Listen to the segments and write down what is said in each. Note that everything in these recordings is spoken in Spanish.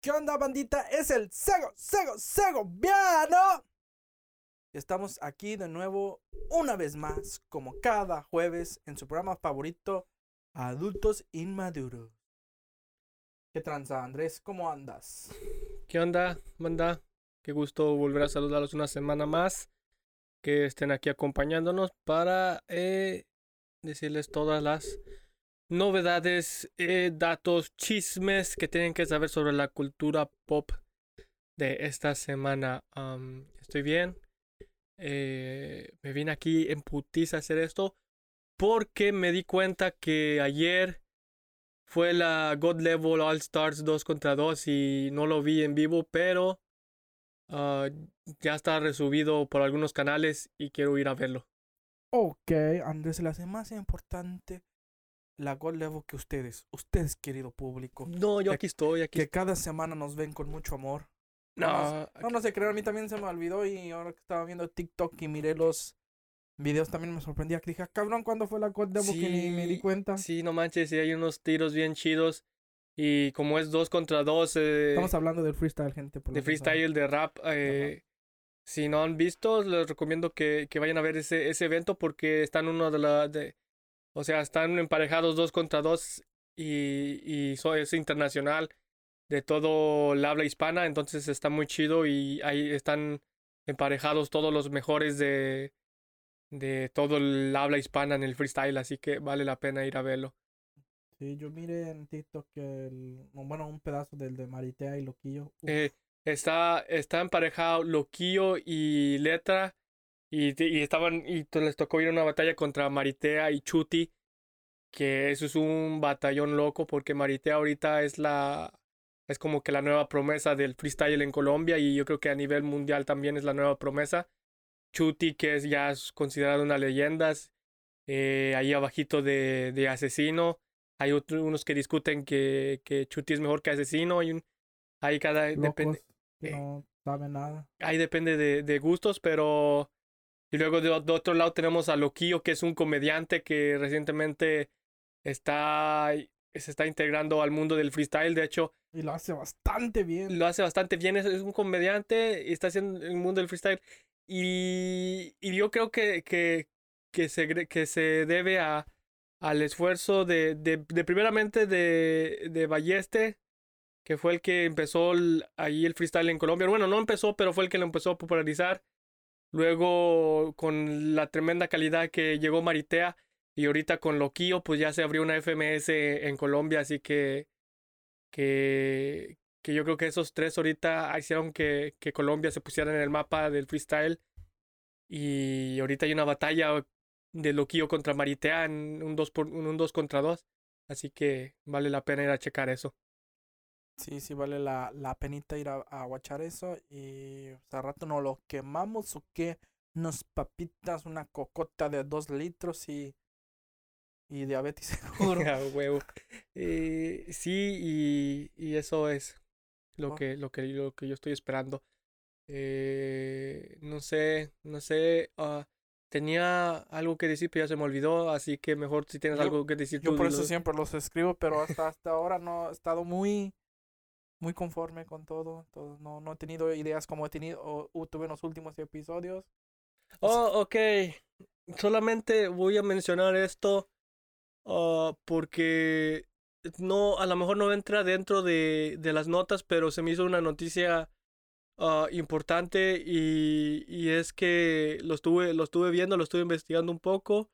¿Qué onda, bandita? Es el Sego, Sego, Sego, Viano. Estamos aquí de nuevo, una vez más, como cada jueves, en su programa favorito, Adultos Inmaduros. ¿Qué tranza, Andrés? ¿Cómo andas? ¿Qué onda, banda? Qué gusto volver a saludarlos una semana más. Que estén aquí acompañándonos para eh, decirles todas las novedades, eh, datos, chismes que tienen que saber sobre la cultura pop de esta semana. estoy bien. Eh, me vine aquí en putiza a hacer esto porque me di cuenta que ayer fue la God Level All Stars 2 contra 2 y no lo vi en vivo, pero ah, ya está resubido por algunos canales y quiero ir a verlo. Ok, Andrés, la hace más importante la God Level que ustedes, ustedes querido público. No, yo aquí estoy, aquí. Que cada semana nos ven con mucho amor. No, no, no sé, creo, a mí también se me olvidó y ahora que estaba viendo TikTok y miré los videos también me sorprendía que dije, ah, cabrón, ¿cuándo fue la God Level que ni me di cuenta? Sí, no manches, sí hay unos tiros bien chidos. Y como es dos contra dos. Eh, Estamos hablando del freestyle, gente. de freestyle, de rap. Eh, si no han visto, les recomiendo que, que, vayan a ver ese, ese evento porque están uno de la. De, o sea, están emparejados dos contra dos y, y es internacional de todo el habla hispana, entonces está muy chido y ahí están emparejados todos los mejores de, de todo el habla hispana en el freestyle, así que vale la pena ir a verlo. Sí, yo miré en TikTok el, bueno, un pedazo del de Maritea y Loquillo. Eh, está, está emparejado Loquillo y Letra y, y estaban, y les tocó ir a una batalla contra Maritea y Chuti. Que eso es un batallón loco porque Maritea ahorita es la. Es como que la nueva promesa del freestyle en Colombia y yo creo que a nivel mundial también es la nueva promesa. Chuti, que es ya es considerado una leyenda. Eh, ahí abajito de, de Asesino. Hay otros, unos que discuten que, que Chuti es mejor que Asesino. Hay un, ahí cada depende. no sabe nada. Ahí depende de, de gustos, pero y luego de, otro lado tenemos a Loquillo, que es un comediante que recientemente está, se está integrando al mundo del freestyle. De hecho, y lo hace bastante bien. Lo hace bastante bien. Es, un comediante y está haciendo el mundo del freestyle. Y, y yo creo que, que, que, se, que se debe a, al esfuerzo de, de, de primeramente de, de Balleste, que fue el que empezó ahí el freestyle en Colombia. Bueno, no empezó, pero fue el que lo empezó a popularizar. Luego, con la tremenda calidad que llegó Maritea y ahorita con Loquillo, pues ya se abrió una FMS en Colombia, así que, que, que yo creo que esos tres ahorita hicieron que, que Colombia se pusiera en el mapa del freestyle. Y ahorita hay una batalla de Loquillo contra Maritea en un 2 un dos contra 2. Así que vale la pena ir a checar eso. Sí, sí vale la, la penita ir a, a guachar eso. Y o sea, rato no lo quemamos o qué. Unas papitas, una cocota de dos litros y. Y diabetes seguro. huevo. Eh, sí, y, y, eso es lo, oh. que, lo, que, lo que yo estoy esperando. Eh, no sé, no sé. Uh, tenía algo que decir, pero ya se me olvidó. Así que mejor si tienes algo que decir. Yo por eso siempre los escribo, pero hasta, hasta ahora no he estado muy muy conforme con todo. todo no, no he tenido ideas como he tenido o, tuve en los últimos episodios. Oh, ok. Solamente voy a mencionar esto uh, porque no, a lo mejor no entra dentro de, de las notas, pero se me hizo una noticia uh, importante y, y, es que lo estuve, lo estuve viendo, lo estuve investigando un poco.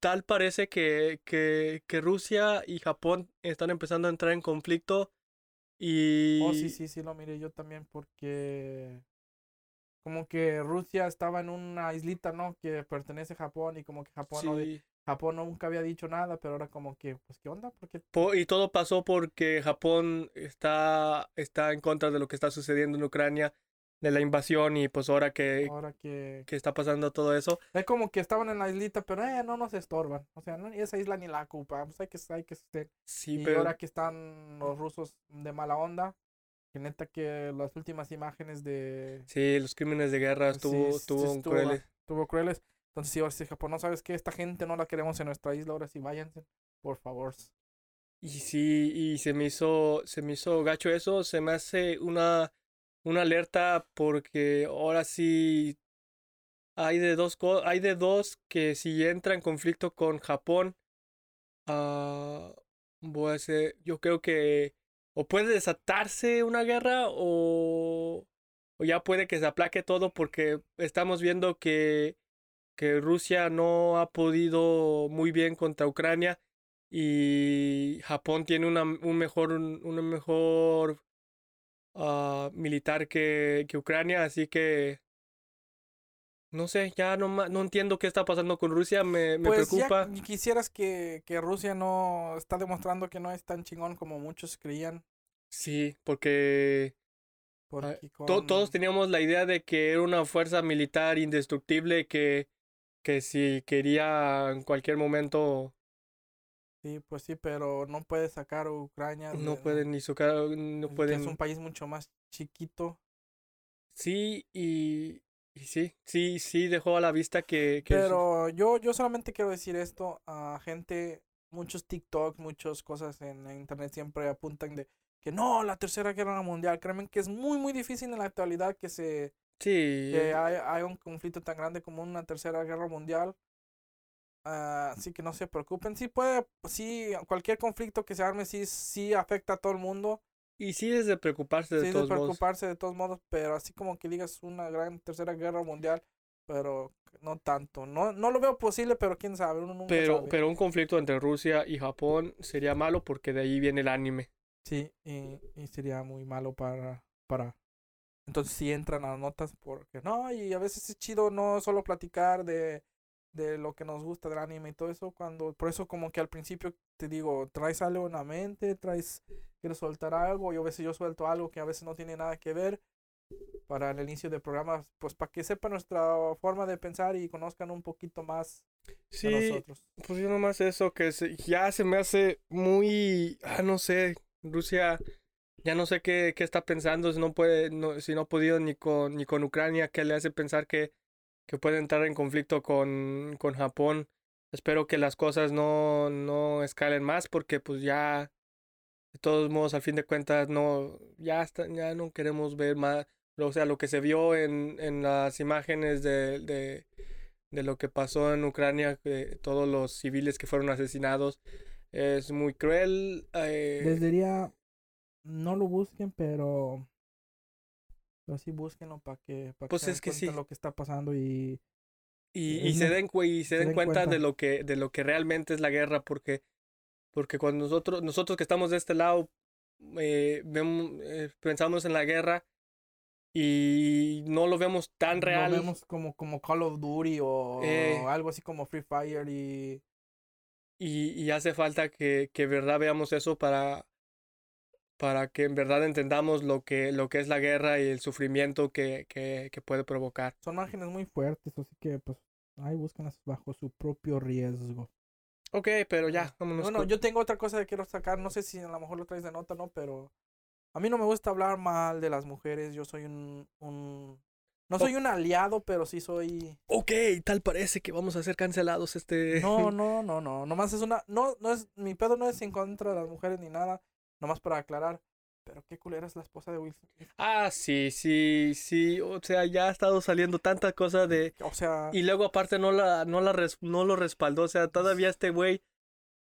Tal parece que, que, que Rusia y Japón están empezando a entrar en conflicto y... Oh, sí, sí, sí, lo miré yo también porque como que Rusia estaba en una islita, ¿no? Que pertenece a Japón y como que Japón, no, Japón nunca había dicho nada, pero ahora como que, pues, ¿qué onda? Porque... Y todo pasó porque Japón está, está en contra de lo que está sucediendo en Ucrania de la invasión y pues ahora que, ahora que... que está pasando todo eso. Es como que estaban en la islita, pero eh, no nos estorban. O sea, no, esa isla ni la ocupamos, hay que, hay que. Sí, y pero... ahora que están los rusos de mala onda, que neta que las últimas imágenes de... Sí, los crímenes de guerra estuvo, estuvo, crueles. Estuvo crueles. Entonces, si ahora sí, Japón, no sabes que esta gente no la queremos en nuestra isla, ahora sí váyanse, por favor. y sí, y se me hizo, se me hizo gacho eso, se me hace una, una alerta porque ahora sí hay de dos, hay de dos que si entra en conflicto con Japón, uh, voy a ser, yo creo que o puede desatarse una guerra o, o ya puede que se aplaque todo porque estamos viendo que, que Rusia no ha podido muy bien contra Ucrania y Japón tiene una, un mejor, un mejor uh, militar que, que Ucrania, así que no sé, ya no, no entiendo qué está pasando con Rusia, me, me pues preocupa. Ya quisieras que, que, Rusia no está demostrando que no es tan chingón como muchos creían. Sí, porque, con... todos teníamos la idea de que era una fuerza militar indestructible que, que si quería en cualquier momento... Sí, pues sí, pero no puede sacar a Ucrania. No pueden ni sacar, no pueden... Es un país mucho más chiquito. Sí, y, y sí, sí, sí dejó a la vista que... que Pero yo, yo solamente quiero decir esto a gente, muchos TikTok, muchas cosas en internet siempre apuntan de que no, la tercera guerra mundial. Créanme que es muy, muy difícil en la actualidad que se... Sí. Que hay, un conflicto tan grande como una tercera guerra mundial. Así que no se preocupen. Sí puede, sí, cualquier conflicto que se arme sí, sí afecta a todo el mundo. Y sí es de preocuparse de sí, todos de preocuparse de todos modos, pero así como que digas una gran tercera guerra mundial, pero no tanto. No, no lo veo posible, pero quién sabe, uno nunca pero, sabe. Pero un conflicto entre Rusia y Japón sería malo porque de ahí viene el anime. Sí, y, y sería muy malo para, para... Entonces sí entran a las notas porque no, y a veces es chido no solo platicar de, de lo que nos gusta del anime y todo eso, cuando, por eso como que al principio te digo, traes algo en la mente, traes quiero soltar algo, y a veces yo suelto algo que a veces no tiene nada que ver para el inicio del programa, pues para que sepan nuestra forma de pensar y conozcan un poquito más sí, de nosotros. Pues yo nomás eso, que ya se me hace muy, ah, no sé, Rusia ya no sé qué, qué está pensando, si no puede, no, si no ha podido ni con, ni con Ucrania, que le hace pensar que, que puede entrar en conflicto con, con Japón. Espero que las cosas no, no escalen más porque pues ya de todos modos, al fin de cuentas, no, ya, está, ya no queremos ver más, o sea, lo que se vio en, en las imágenes de, de, lo que pasó en Ucrania, todos los civiles que fueron asesinados, es muy cruel. Eh... Les diría, no lo busquen, pero, pero sí búsquenlo para que, para pues que es que sí. lo que está pasando y... Y, y se den, y se, den, cuenta, cuenta, de lo que de lo que realmente es la guerra porque porque cuando nosotros, nosotros que estamos de este lado, eh, vemos, eh, pensamos en la guerra y no lo vemos tan real. Lo vemos como, como Call of Duty o, eh, algo así como Free Fire y... Y, y hace falta que, que verdad veamos eso para, para que en verdad entendamos lo que, lo que es la guerra y el sufrimiento que, que, que puede provocar. Son márgenes muy fuertes, así que pues ahí buscan bajo su propio riesgo. Ok, pero ya, vámonos. Bueno, yo tengo otra cosa que quiero sacar, no sé si a lo mejor lo traes de nota, ¿no? Pero a mí no me gusta hablar mal de las mujeres, yo soy un... un... No soy un aliado, pero sí soy... Ok, tal parece que vamos a ser cancelados este... No, no, no, no, nomás es una... No, no es... Mi pedo no es en contra de las mujeres ni nada, nomás para aclarar. Pero qué culera es la esposa de Will Smith. Ah, sí, sí, sí. O sea, ya ha estado saliendo tanta cosa de. O sea. Y luego aparte no la, no la no lo respaldó. O sea, todavía este güey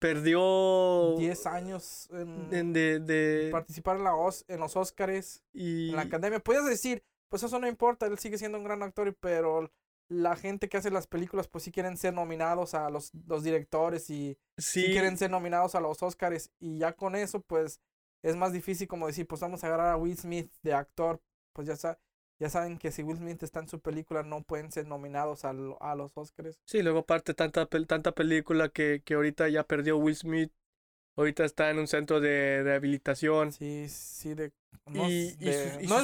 perdió 10 años en, de, de, participar en, la en los Oscars y en la academia. Puedes decir, pues eso no importa, él sigue siendo un gran actor, pero la gente que hace las películas, pues sí quieren ser nominados a los, los directores y sí. quieren ser nominados a los Oscars. Y ya con eso, pues es más difícil como decir, pues vamos a agarrar a Will Smith de actor, pues ya, ya saben que si Will Smith está en su película no pueden ser nominados a, a los Oscars. Sí, luego aparte tanta, tanta película que, que ahorita ya perdió Will Smith, ahorita está en un centro de rehabilitación. Sí, sí, de... No, es,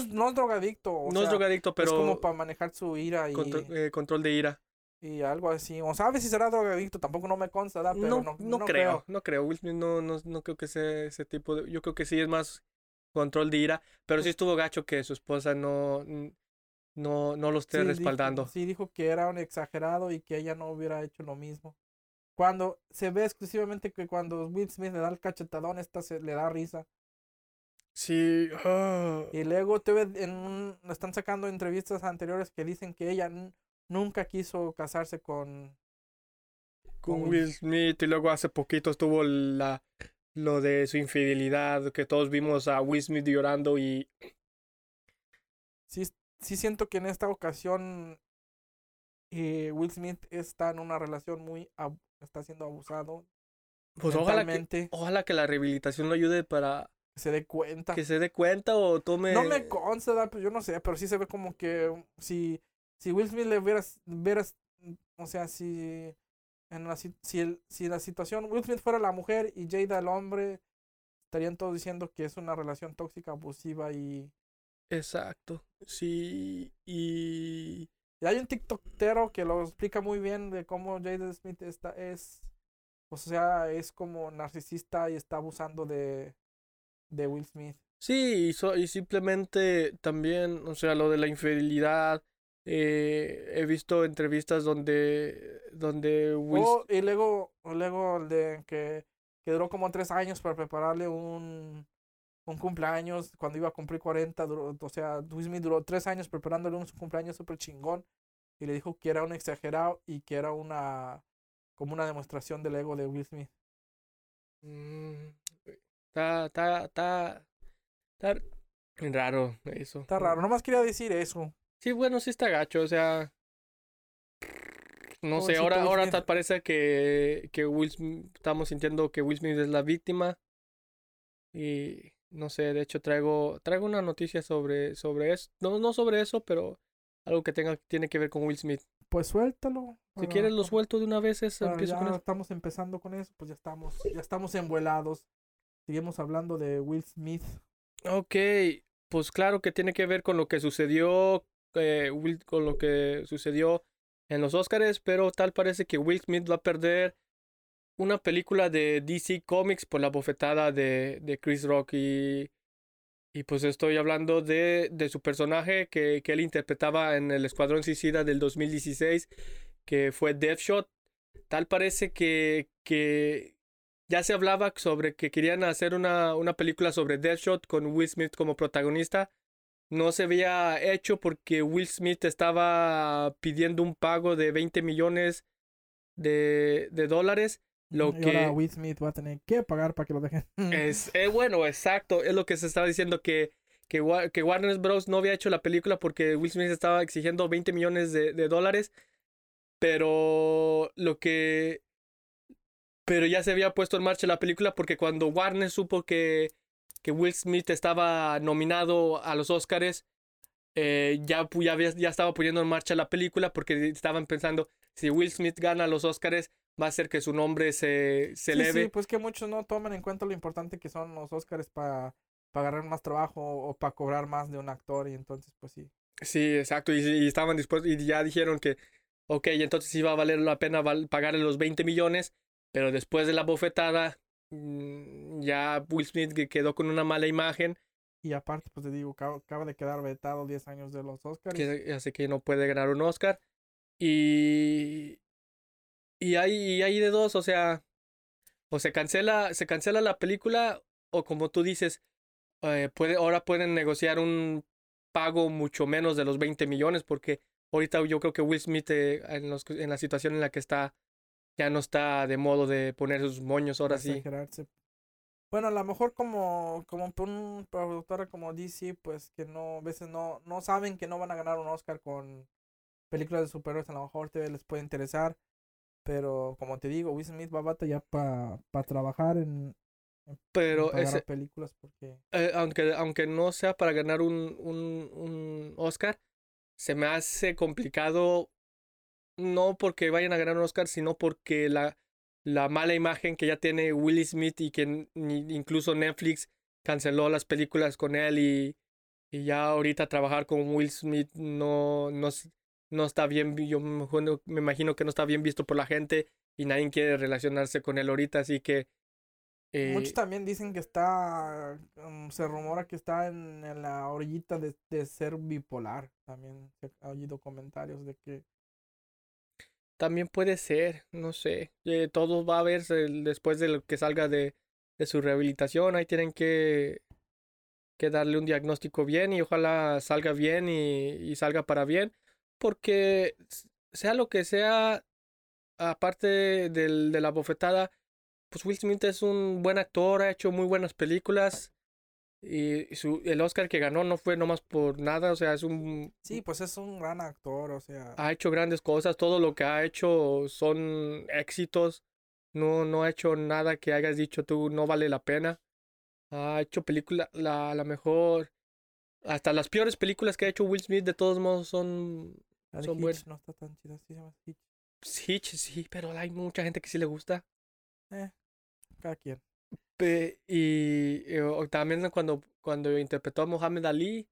no, es, drogadicto. no es drogadicto, pero... Es como para manejar su ira y... Eh, control de ira y algo así. O sabes si será drogadicto, tampoco no me consta, Pero no, no, creo, no creo. Will Smith no, no, no creo que sea ese tipo de. Yo creo que sí es más control de ira, pero sí estuvo gacho que su esposa no, no, no lo esté respaldando. sí, dijo que era un exagerado y que ella no hubiera hecho lo mismo. Cuando se ve exclusivamente que cuando Will Smith le da el cachetadón, esta se le da risa. Sí. ah. Y luego te ve en un- están sacando entrevistas anteriores que dicen que ella nunca quiso casarse con con con Will Smith y luego hace poquito estuvo la lo de su infidelidad que todos vimos a Will Smith llorando y sí, sí siento que en esta ocasión eh, Will Smith está en una relación muy está siendo abusado pues ojalá que, ojalá que la rehabilitación lo ayude para que se dé cuenta. que se dé cuenta o tome No me consta, pues yo no sé, pero sí se ve como que si, si Will Smith le hubieras, hubieras, o sea, si en la, si, el- si la situación, Will Smith fuera la mujer y Jada el hombre, estarían todos diciendo que es una relación tóxica, abusiva y... exacto sí y y hay un TikTokero que lo explica muy bien de cómo Jada Smith está, es, o sea, es como narcisista y está abusando de, de Will Smith. Sí, y, so- y simplemente también, o sea, lo de la infidelidad. eh, he visto entrevistas donde, donde Will, Oh, y luego, luego el de que, que duró como tres años para prepararle un, un cumpleaños cuando iba a cumplir 40. Duró, o sea, Will Smith duró tres años preparándole un cumpleaños súper chingón. Y le dijo que era un exagerado y que era una como una demostración del ego de Will Smith. Mm, está, está, está, está raro eso. Está raro, nomás quería decir eso. Sí, bueno, sí está gacho, o sea. No sé, ahora, ahora tal parece que, que Will Smith, estamos sintiendo que Will Smith es la víctima. Y no sé, de hecho traigo, traigo una noticia sobre, sobre eso. No, no sobre eso, pero algo que tenga, tiene que ver con Will Smith. Pues suéltalo. Si quieres lo suelto de una vez, es, empiezo ya con eso. estamos empezando con eso, pues ya estamos, ya estamos envuelados. Seguimos hablando de Will Smith. Ok, pues claro que tiene que ver con lo que sucedió, eh, Will- con lo que sucedió en los Oscars, pero tal parece que Will Smith va a perder una película de DC Comics por la bofetada de, de Chris Rock y, y pues estoy hablando de, de su personaje que, que él interpretaba en el Escuadrón Suicida del 2016, que fue Deathshot. Tal parece que, que ya se hablaba sobre que querían hacer una, una película sobre Deathshot con Will Smith como protagonista. No se había hecho porque Will Smith estaba pidiendo un pago de 20 millones de, de dólares. Lo y que ahora Will Smith va a tener que pagar para que lo dejen. es eh, bueno, exacto, es lo que se estaba diciendo que, que, que Warner Bros. no había hecho la película porque Will Smith estaba exigiendo 20 millones de, de dólares, pero lo que... Pero ya se había puesto en marcha la película porque cuando Warner supo que, que Will Smith estaba nominado a los Oscars, eh, ya, ya, había- ya estaba poniendo en marcha la película porque estaban pensando, si Will Smith gana los Oscars, va a hacer que su nombre se, se Sí, eleve. sí, pues que muchos no toman en cuenta lo importante que son los Oscars para agarrar más trabajo o para cobrar más de un actor y entonces pues sí. Sí, exacto. Y, y estaban dispuestos y ya dijeron que, ok, entonces iba a valer la pena val- pagarle los 20 millones, pero después de la bofetada, mm, ya Will Smith que quedó con una mala imagen, Y aparte pues te digo, acaba, de quedar vetado 10 años de los Oscars. que hace que no puede ganar un Oscar. Y, y hay, y hay de dos, o sea, o se cancela, se cancela la película, o como tú dices, eh, puede, ahora pueden negociar un pago mucho menos de los 20 millones, porque ahorita yo creo que Will Smith, eh, en, los- en la situación en la que está, ya no está de modo de poner sus moños, ahora sí. Bueno, a lo mejor como, como por un productora como DC, pues que no, a veces no, no saben que no van a ganar un Oscar con películas de superhéroes, a lo mejor te les puede interesar. Pero como te digo, Will Smith va a batallar para trabajar en, Pero ese, películas porque eh, aunque, aunque no sea para ganar un, un, un Oscar, se me hace complicado, no porque vayan a ganar un Oscar, sino porque la, la mala imagen que ya tiene Will Smith y que ni- incluso Netflix canceló las películas con él y, y ya ahorita trabajar con Will Smith no, no, no está bien, yo me imagino- que no está bien visto por la gente y nadie quiere relacionarse con él ahorita, así que... eh, Muchos también dicen que está, mm, se rumora que está en, en la orillita de, de ser bipolar. También ha oído comentarios de que también puede ser, no sé. Eh, todo va a verse después de lo que salga de, de su rehabilitación. Ahí tienen que, que darle un diagnóstico bien y ojalá salga bien y, y salga para bien. Porque sea lo que sea, aparte del, de la bofetada, pues Will Smith es un buen actor, ha hecho muy buenas películas. Y su, el Oscar que ganó no fue nomás por nada, o sea, es un... Sí, pues es un gran actor, o sea... Ha hecho grandes cosas, todo lo que ha hecho son éxitos. No, no ha hecho nada que hayas dicho tú no vale la pena. Ha hecho película, la, la mejor... Hasta las peores películas que ha hecho Will Smith de todos modos son, son buenas. No está tan chida, sí se llama Hitch. Sí, sí, pero hay mucha gente que sí le gusta. Eh, cada quien. Pe- y, y, o- también cuando, cuando interpretó a Muhammad Ali,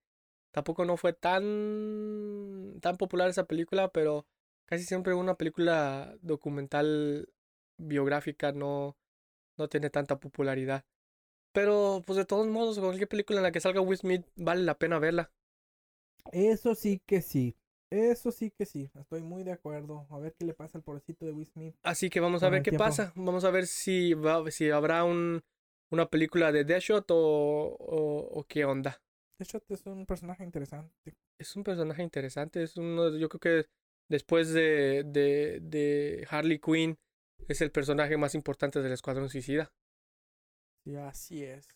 tampoco no fue tan, tan popular esa película, pero casi siempre una película documental biográfica no, no tiene tanta popularidad. Pero, pues de todos modos, cualquier película en la que salga Will Smith vale la pena verla. Eso sí que sí. Eso sí que sí. Estoy muy de acuerdo. A ver qué le pasa al pobrecito de Will Smith. Así que vamos a ver qué tiempo. pasa. Vamos a ver si, va, si habrá un, una película de Deadshot o, o, o qué onda. De hecho, es un personaje interesante. Es un personaje interesante, es uno, yo creo que después de, de, de Harley Quinn es el personaje más importante del Escuadrón Suicida. Sí, así es.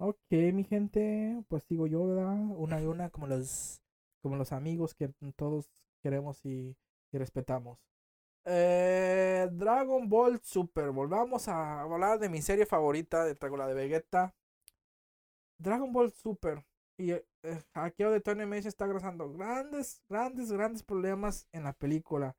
Ok, mi gente, pues sigo yo, ¿verdad? Una y una, como los, como los amigos que todos queremos y, respetamos. Eh, Dragon Ball Super. Volvamos a hablar de mi serie favorita, de la de Vegeta. Dragon Ball Super. Y eh, el hackeo de Tony Mason está causando grandes, grandes, grandes problemas en la película.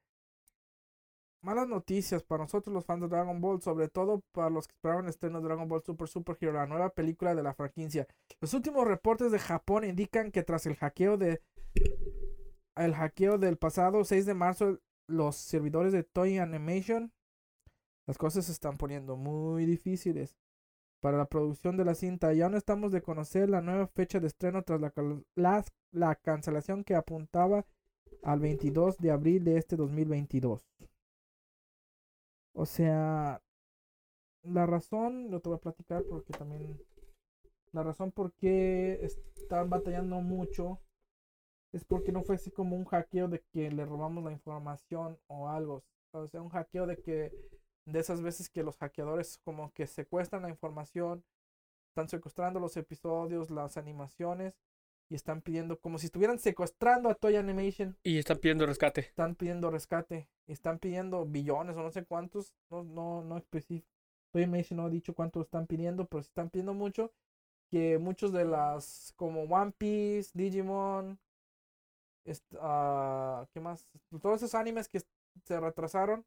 Malas noticias para nosotros los fans de Dragon Ball, sobre todo para los que esperaban el estreno de Dragon Ball Super Super Hero, la nueva película de la franquicia. Los últimos reportes de Japón indican que tras el hackeo de el hackeo del pasado 6 de marzo, los servidores de Toy Animation, las cosas se están poniendo muy difíciles para la producción de la cinta. Ya no estamos de conocer la nueva fecha de estreno tras la cancelación que apuntaba al 22 de abril de este 2022. O sea, la razón, lo te voy a platicar porque también la razón por qué están batallando mucho es porque no fue así como un hackeo de que le robamos la información o algo. O sea, un hackeo de que de esas veces que los hackeadores como que secuestran la información, están secuestrando los episodios, las animaciones y están pidiendo como si estuvieran secuestrando a Toy Animation Y están pidiendo rescate. están pidiendo rescate, están pidiendo billones o no sé cuántos, no, no, no específico. Toy Animation no ha dicho cuánto están pidiendo, pero sí están pidiendo mucho. Que muchos de las, como One Piece, Digimon, ah, ¿qué más? Todos esos animes que se retrasaron,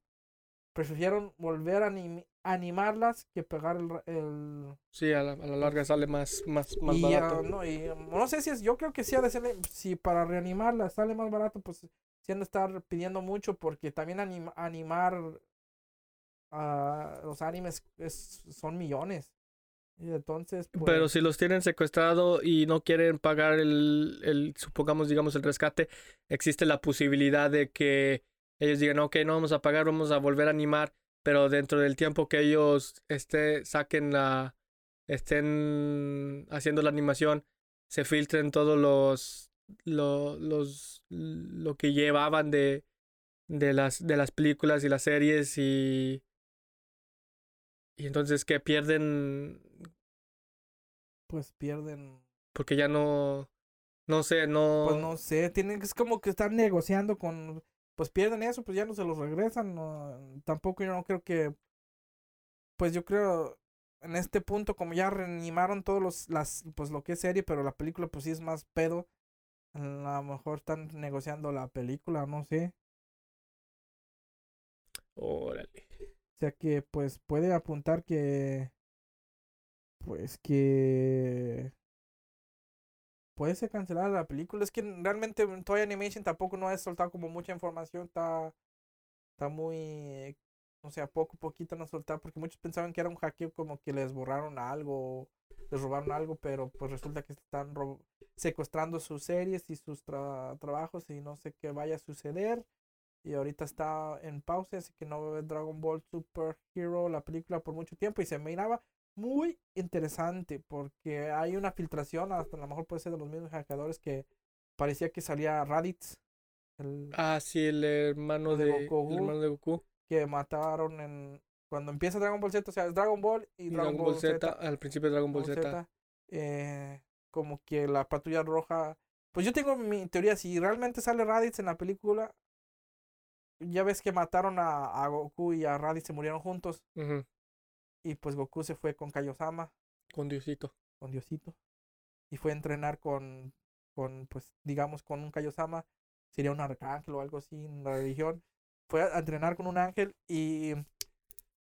prefirieron volver a anim- animarlas que pegar el, el, Sí, a la, a la larga sale más, más, más y, barato. ah, no, y, no sé si es, yo creo que sí ha de ser, si para reanimarla sale más barato, pues de estar pidiendo mucho porque también anim- animar a los animes es, son millones. Y entonces, pues, Pero si los tienen secuestrado y no quieren pagar el, el, supongamos, digamos, el rescate, existe la posibilidad de que ellos digan, ok, no vamos a pagar, vamos a volver a animar, pero dentro del tiempo que ellos este, saquen la, estén haciendo la animación, se filtren todos los, lo, los, lo que llevaban de, de las, de las películas y las series y, y entonces que pierden pues pierden, porque ya no no sé no, pues no sé, tienen es como que están negociando con, pues pierden eso, pues ya no se los regresan, no, tampoco yo no creo que, pues yo creo en este punto como ya reanimaron todos los las pues lo que es serie pero la película pues sí es más pedo a lo mejor están negociando la película no sé. Órale. O sea que pues puede apuntar que pues que puede ser cancelada la película. Es que realmente Toy Animation tampoco no ha soltado como mucha información está está muy o sea, poco poquito nos soltaron porque muchos pensaban que era un hackeo como que les borraron algo, les robaron algo, pero pues resulta que están ro- secuestrando sus series y sus tra- trabajos y no sé qué vaya a suceder. Y ahorita está en pausa, así que no ver Dragon Ball Super Hero, la película, por mucho tiempo. Y se miraba muy interesante porque hay una filtración, hasta a lo mejor puede ser de los mismos hackeadores que parecía que salía Raditz. El, Ah, sí, el hermano De de, Goku. el hermano de Goku. que mataron en cuando empieza Dragon Ball Z, o sea, es Dragon Ball y Y Dragon, Ball Z, al principio de Dragon Ball Ball Z. Z, eh, como que la patrulla roja, pues yo tengo mi teoría, si realmente sale Raditz en la película, ya ves que mataron a, a Goku y a Raditz se murieron juntos. Y pues Goku se fue con Kaiosama, Con Diosito. con Diosito, y fue a entrenar con, con pues digamos con un Kaiosama, sería un arcángel o algo así en la religión, fue a entrenar con un ángel y,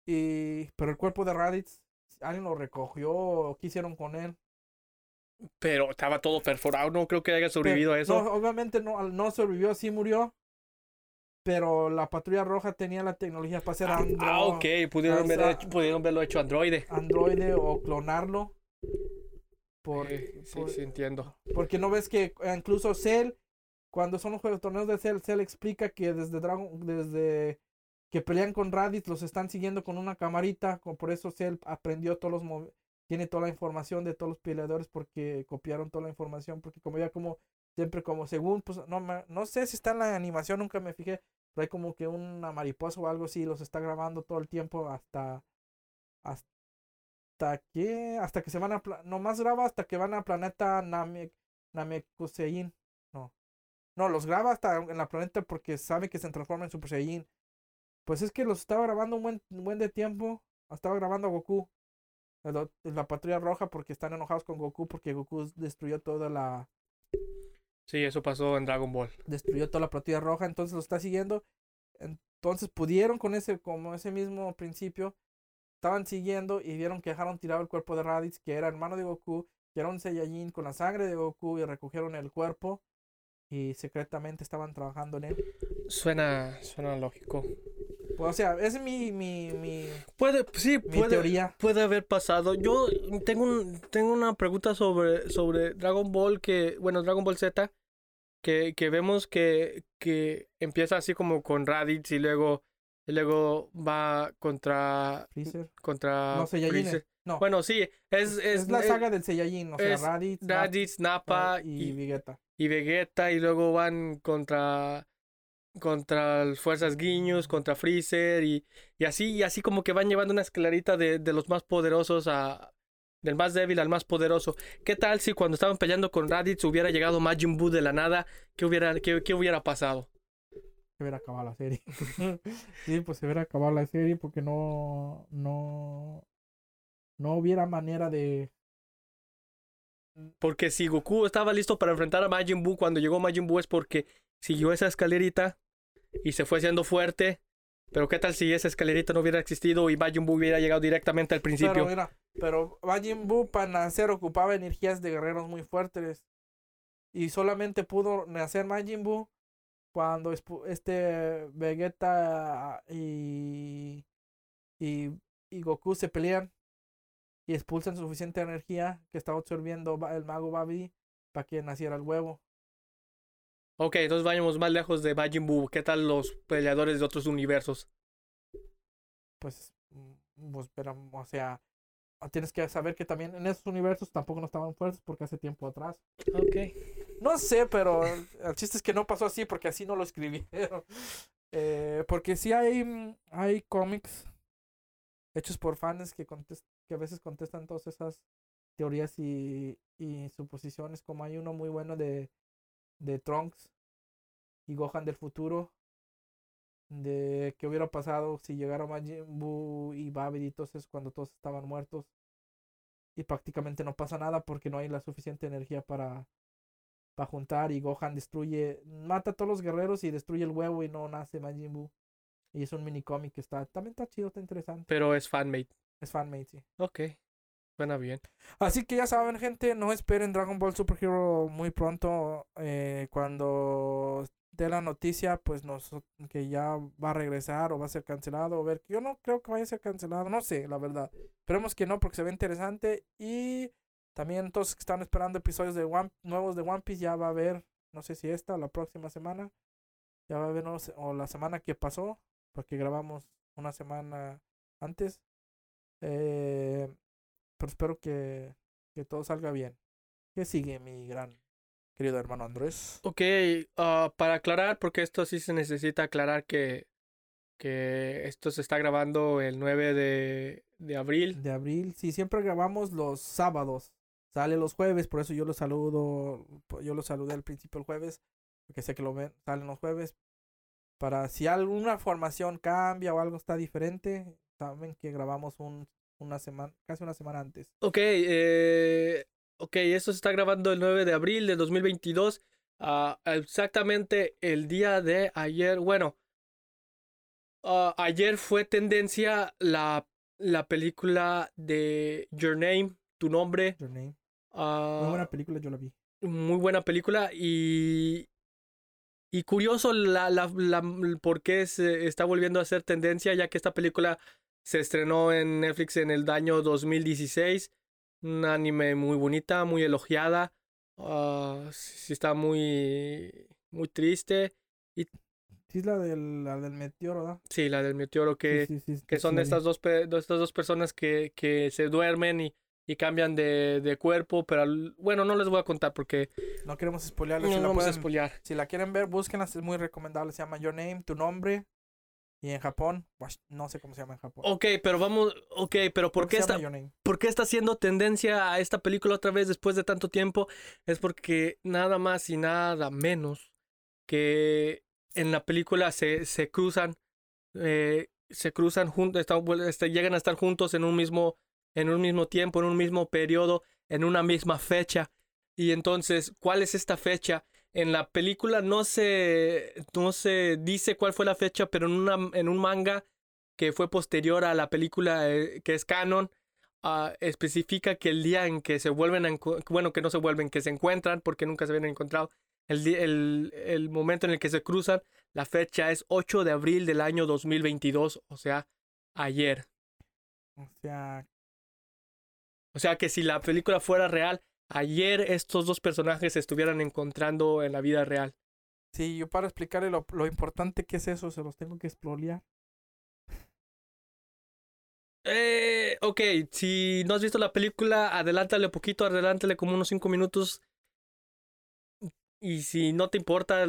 y pero el cuerpo de Raditz, alguien lo recogió, qué hicieron con él. Pero estaba todo perforado, no creo que haya sobrevivido a eso. No, obviamente no, no sobrevivió, sí murió. Pero la patrulla roja tenía la tecnología para hacer Ah, andro- ah, ok, pudieron, ver hecho- pudieron verlo hecho androide. androide o clonarlo. Por, Eh, sí, por- sí, entiendo. Porque no ves que eh, incluso Cell, cuando son los juegos torneos de Cell, Cell explica que desde Dragon, desde que pelean con Raditz los están siguiendo con una camarita. Por eso Cell aprendió todos los mov- tiene toda la información de todos los peleadores porque copiaron toda la información. Porque como ya como siempre como según, pues no, no sé si está en la animación, nunca me fijé. Pero hay como que una mariposa o algo así, los está grabando todo el tiempo hasta hasta que hasta que se van a nomás graba hasta que van a planeta Namek Namekusein. No. No, los graba hasta en la planeta porque sabe que se transforma en Super Saiyan. Pues es que los estaba grabando un buen, un buen de tiempo. Estaba grabando a Goku. El do- La patrulla roja porque están enojados con Goku porque Goku destruyó toda la Sí, eso pasó en Dragon Ball. destruyó toda la patrulla roja, entonces lo está siguiendo. Entonces pudieron con ese, como ese mismo principio, estaban siguiendo y vieron que dejaron tirado el cuerpo de Raditz, que era hermano de Goku, que era un Saiyajin con la sangre de Goku y recogieron el cuerpo y secretamente estaban trabajando en él. Suena, suena lógico. O sea, es mi, mi, mi, Puede, sí, mi puede, teoría. puede haber pasado. Yo tengo, un, tengo una pregunta sobre, sobre Dragon Ball que, bueno, Dragon Ball Z, que, que vemos que, que empieza así como con Raditz y luego, y luego va contra, Freezer. contra No. Freezer. No, Bueno, sí, es, es, es, la es saga del Saiyajin, o sea, Raditz, Nappa Raditz, Nappa y, y, Vegeta. y Vegeta y luego van contra contra las fuerzas guiños, contra Freezer y, y así y así como que van llevando una escalerita de, de los más poderosos a del más débil al más poderoso. ¿Qué tal si cuando estaban peleando con Raditz hubiera llegado Majin Buu de la nada? ¿Qué hubiera qué, qué hubiera pasado? se hubiera acabado la serie. sí, pues se hubiera acabado la serie porque no, no, no hubiera manera de, Porque si Goku estaba listo para enfrentar a Majin Buu cuando llegó Majin Buu es porque siguió esa escalerita y se fue haciendo fuerte. Pero qué tal si esa escalerita no hubiera existido y Majin Buu hubiera llegado directamente al principio. pero mira, Majin Buu para nacer ocupaba energías de guerreros muy fuertes y solamente pudo nacer Majin Buu cuando este Vegeta y, y, y Goku se pelean y expulsan suficiente energía que estaba absorbiendo el mago Babidi para que naciera el huevo. Ok, entonces vayamos más lejos de Majin Buu. ¿Qué tal los peleadores de otros universos? pues, mm, pues, pero, o sea, tienes que saber que también en esos universos tampoco no estaban fuertes porque hace tiempo atrás. Ok. No sé, pero el chiste es que no pasó así porque así no lo escribieron. Eh, porque sí hay, mm, hay cómics hechos por fans que, contes- que a veces contestan todas esas teorías y, y suposiciones, como hay uno muy bueno de, de Trunks y Gohan del futuro, de qué hubiera pasado si llegara Majin Buu y Babidi y todos cuando todos estaban muertos y prácticamente no pasa nada porque no hay la suficiente energía para, para juntar y Gohan destruye, mata a todos los guerreros y destruye el huevo y no nace Majin Buu. Y es un mini cómic que está, también está chido, está interesante. Pero es fanmade. Es fanmade, sí. Ok. Suena bien. Así que ya saben, gente, no esperen Dragon Ball Super Hero muy pronto. eh, cuando dé la noticia, pues nos, que ya va a regresar o va a ser cancelado. O ver, yo no creo que vaya a ser cancelado, no sé, la verdad. Esperemos que no, porque se ve interesante. Y también todos que están esperando episodios de One, nuevos de One Piece, ya va a haber, no sé si esta o la próxima semana. Ya va a haber, o la semana que pasó, porque grabamos una semana antes. Eh, pero espero que, que todo salga bien. ¿Qué sigue, mi gran querido hermano Andrés? Ok, ah, para aclarar, porque esto sí se necesita aclarar que, que esto se está grabando el 9 de, de abril. De abril, sí, siempre grabamos los sábados. Sale los jueves, por eso yo lo saludo. Yo lo saludé al principio el jueves, porque sé que lo ven, salen los jueves. Para si alguna formación cambia o algo está diferente, saben que grabamos un, una semana, casi una semana antes. Ok, eh, ok, esto se está grabando el 9 de abril de 2022. ah, exactamente el día de ayer. Bueno, ah, ayer fue tendencia la, la película de Your Name, tu nombre. Your Name. ah, Muy buena película, yo la vi. muy buena película y y curioso la, la, la por qué se está volviendo a ser tendencia ya que esta película se estrenó en Netflix en el año 2016 un anime muy bonita muy elogiada ah, sí está muy muy triste Sí, es la del, la del meteoro, ¿verdad? sí la del meteoro que Sí, sí, sí, que son de estas dos de estas dos personas que, que se duermen y, y cambian de, de cuerpo pero bueno no les voy a contar porque No queremos spoilearles. no si, la vamos a pueden- spoilear si la quieren ver, búsquenla, es muy recomendable. Se llama Your Name, tu nombre. Y en Japón, no sé cómo se llama en Japón. Ok, pero vamos, ok, pero ¿por qué, está. ¿por qué está haciendo tendencia a esta película otra vez después de tanto tiempo? Es porque nada más y nada menos que en la película se, se cruzan, eh, se cruzan juntos, llegan a estar juntos en un mismo, en un mismo tiempo, en un mismo periodo, en una misma fecha. Y entonces, ¿cuál es esta fecha? En la película no se, no se dice cuál fue la fecha, pero en, una, en un manga que fue posterior a la película eh, que es canon, ah, especifica que el día en que se vuelven a bueno, que no se vuelven, que se encuentran, porque nunca se habían encontrado, el, el, el momento en el que se cruzan, la fecha es 8 de abril del año 2022, o sea, ayer. O sea, O sea que si la película fuera real, ayer estos dos personajes se estuvieran encontrando en la vida real. sí, yo para explicarle lo, lo importante que es eso, se los tengo que explorar. Eh, ok, si no has visto la película, adelántale poquito, adelántale como unos 5 minutos. Y si no te importa,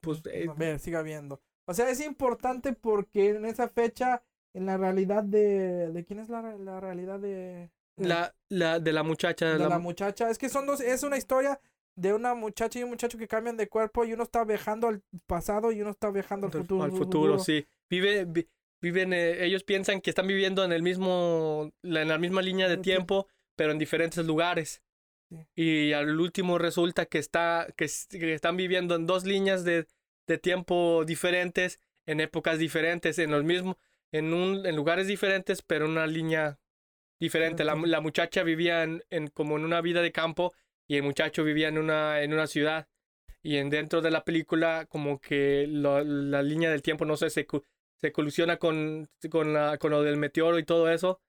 pues... eh, A ver, siga viendo. O sea, es importante porque en esa fecha, en la realidad de... ¿De quién es la, la realidad de... de- la, la de la muchacha, de la- la muchacha? Es que son dos... Es una historia de una muchacha y un muchacho que cambian de cuerpo y uno está viajando al pasado y uno está viajando al futuro. al futuro, sí. Vive, vi- viven, eh, ellos piensan que están viviendo en el mismo, la- en la misma línea de tiempo, pero en diferentes lugares. Sí. Y al último resulta que está, que, que están viviendo en dos líneas de, de tiempo diferentes, en épocas diferentes, en los mismos, en un, en lugares diferentes, pero en una línea diferente. La, la muchacha vivía en, en como en una vida de campo y el muchacho vivía en una, en una ciudad. Y en dentro de la película, como que lo- la línea del tiempo, no sé, se, se colusiona con, con, la, con lo del meteoro y todo eso.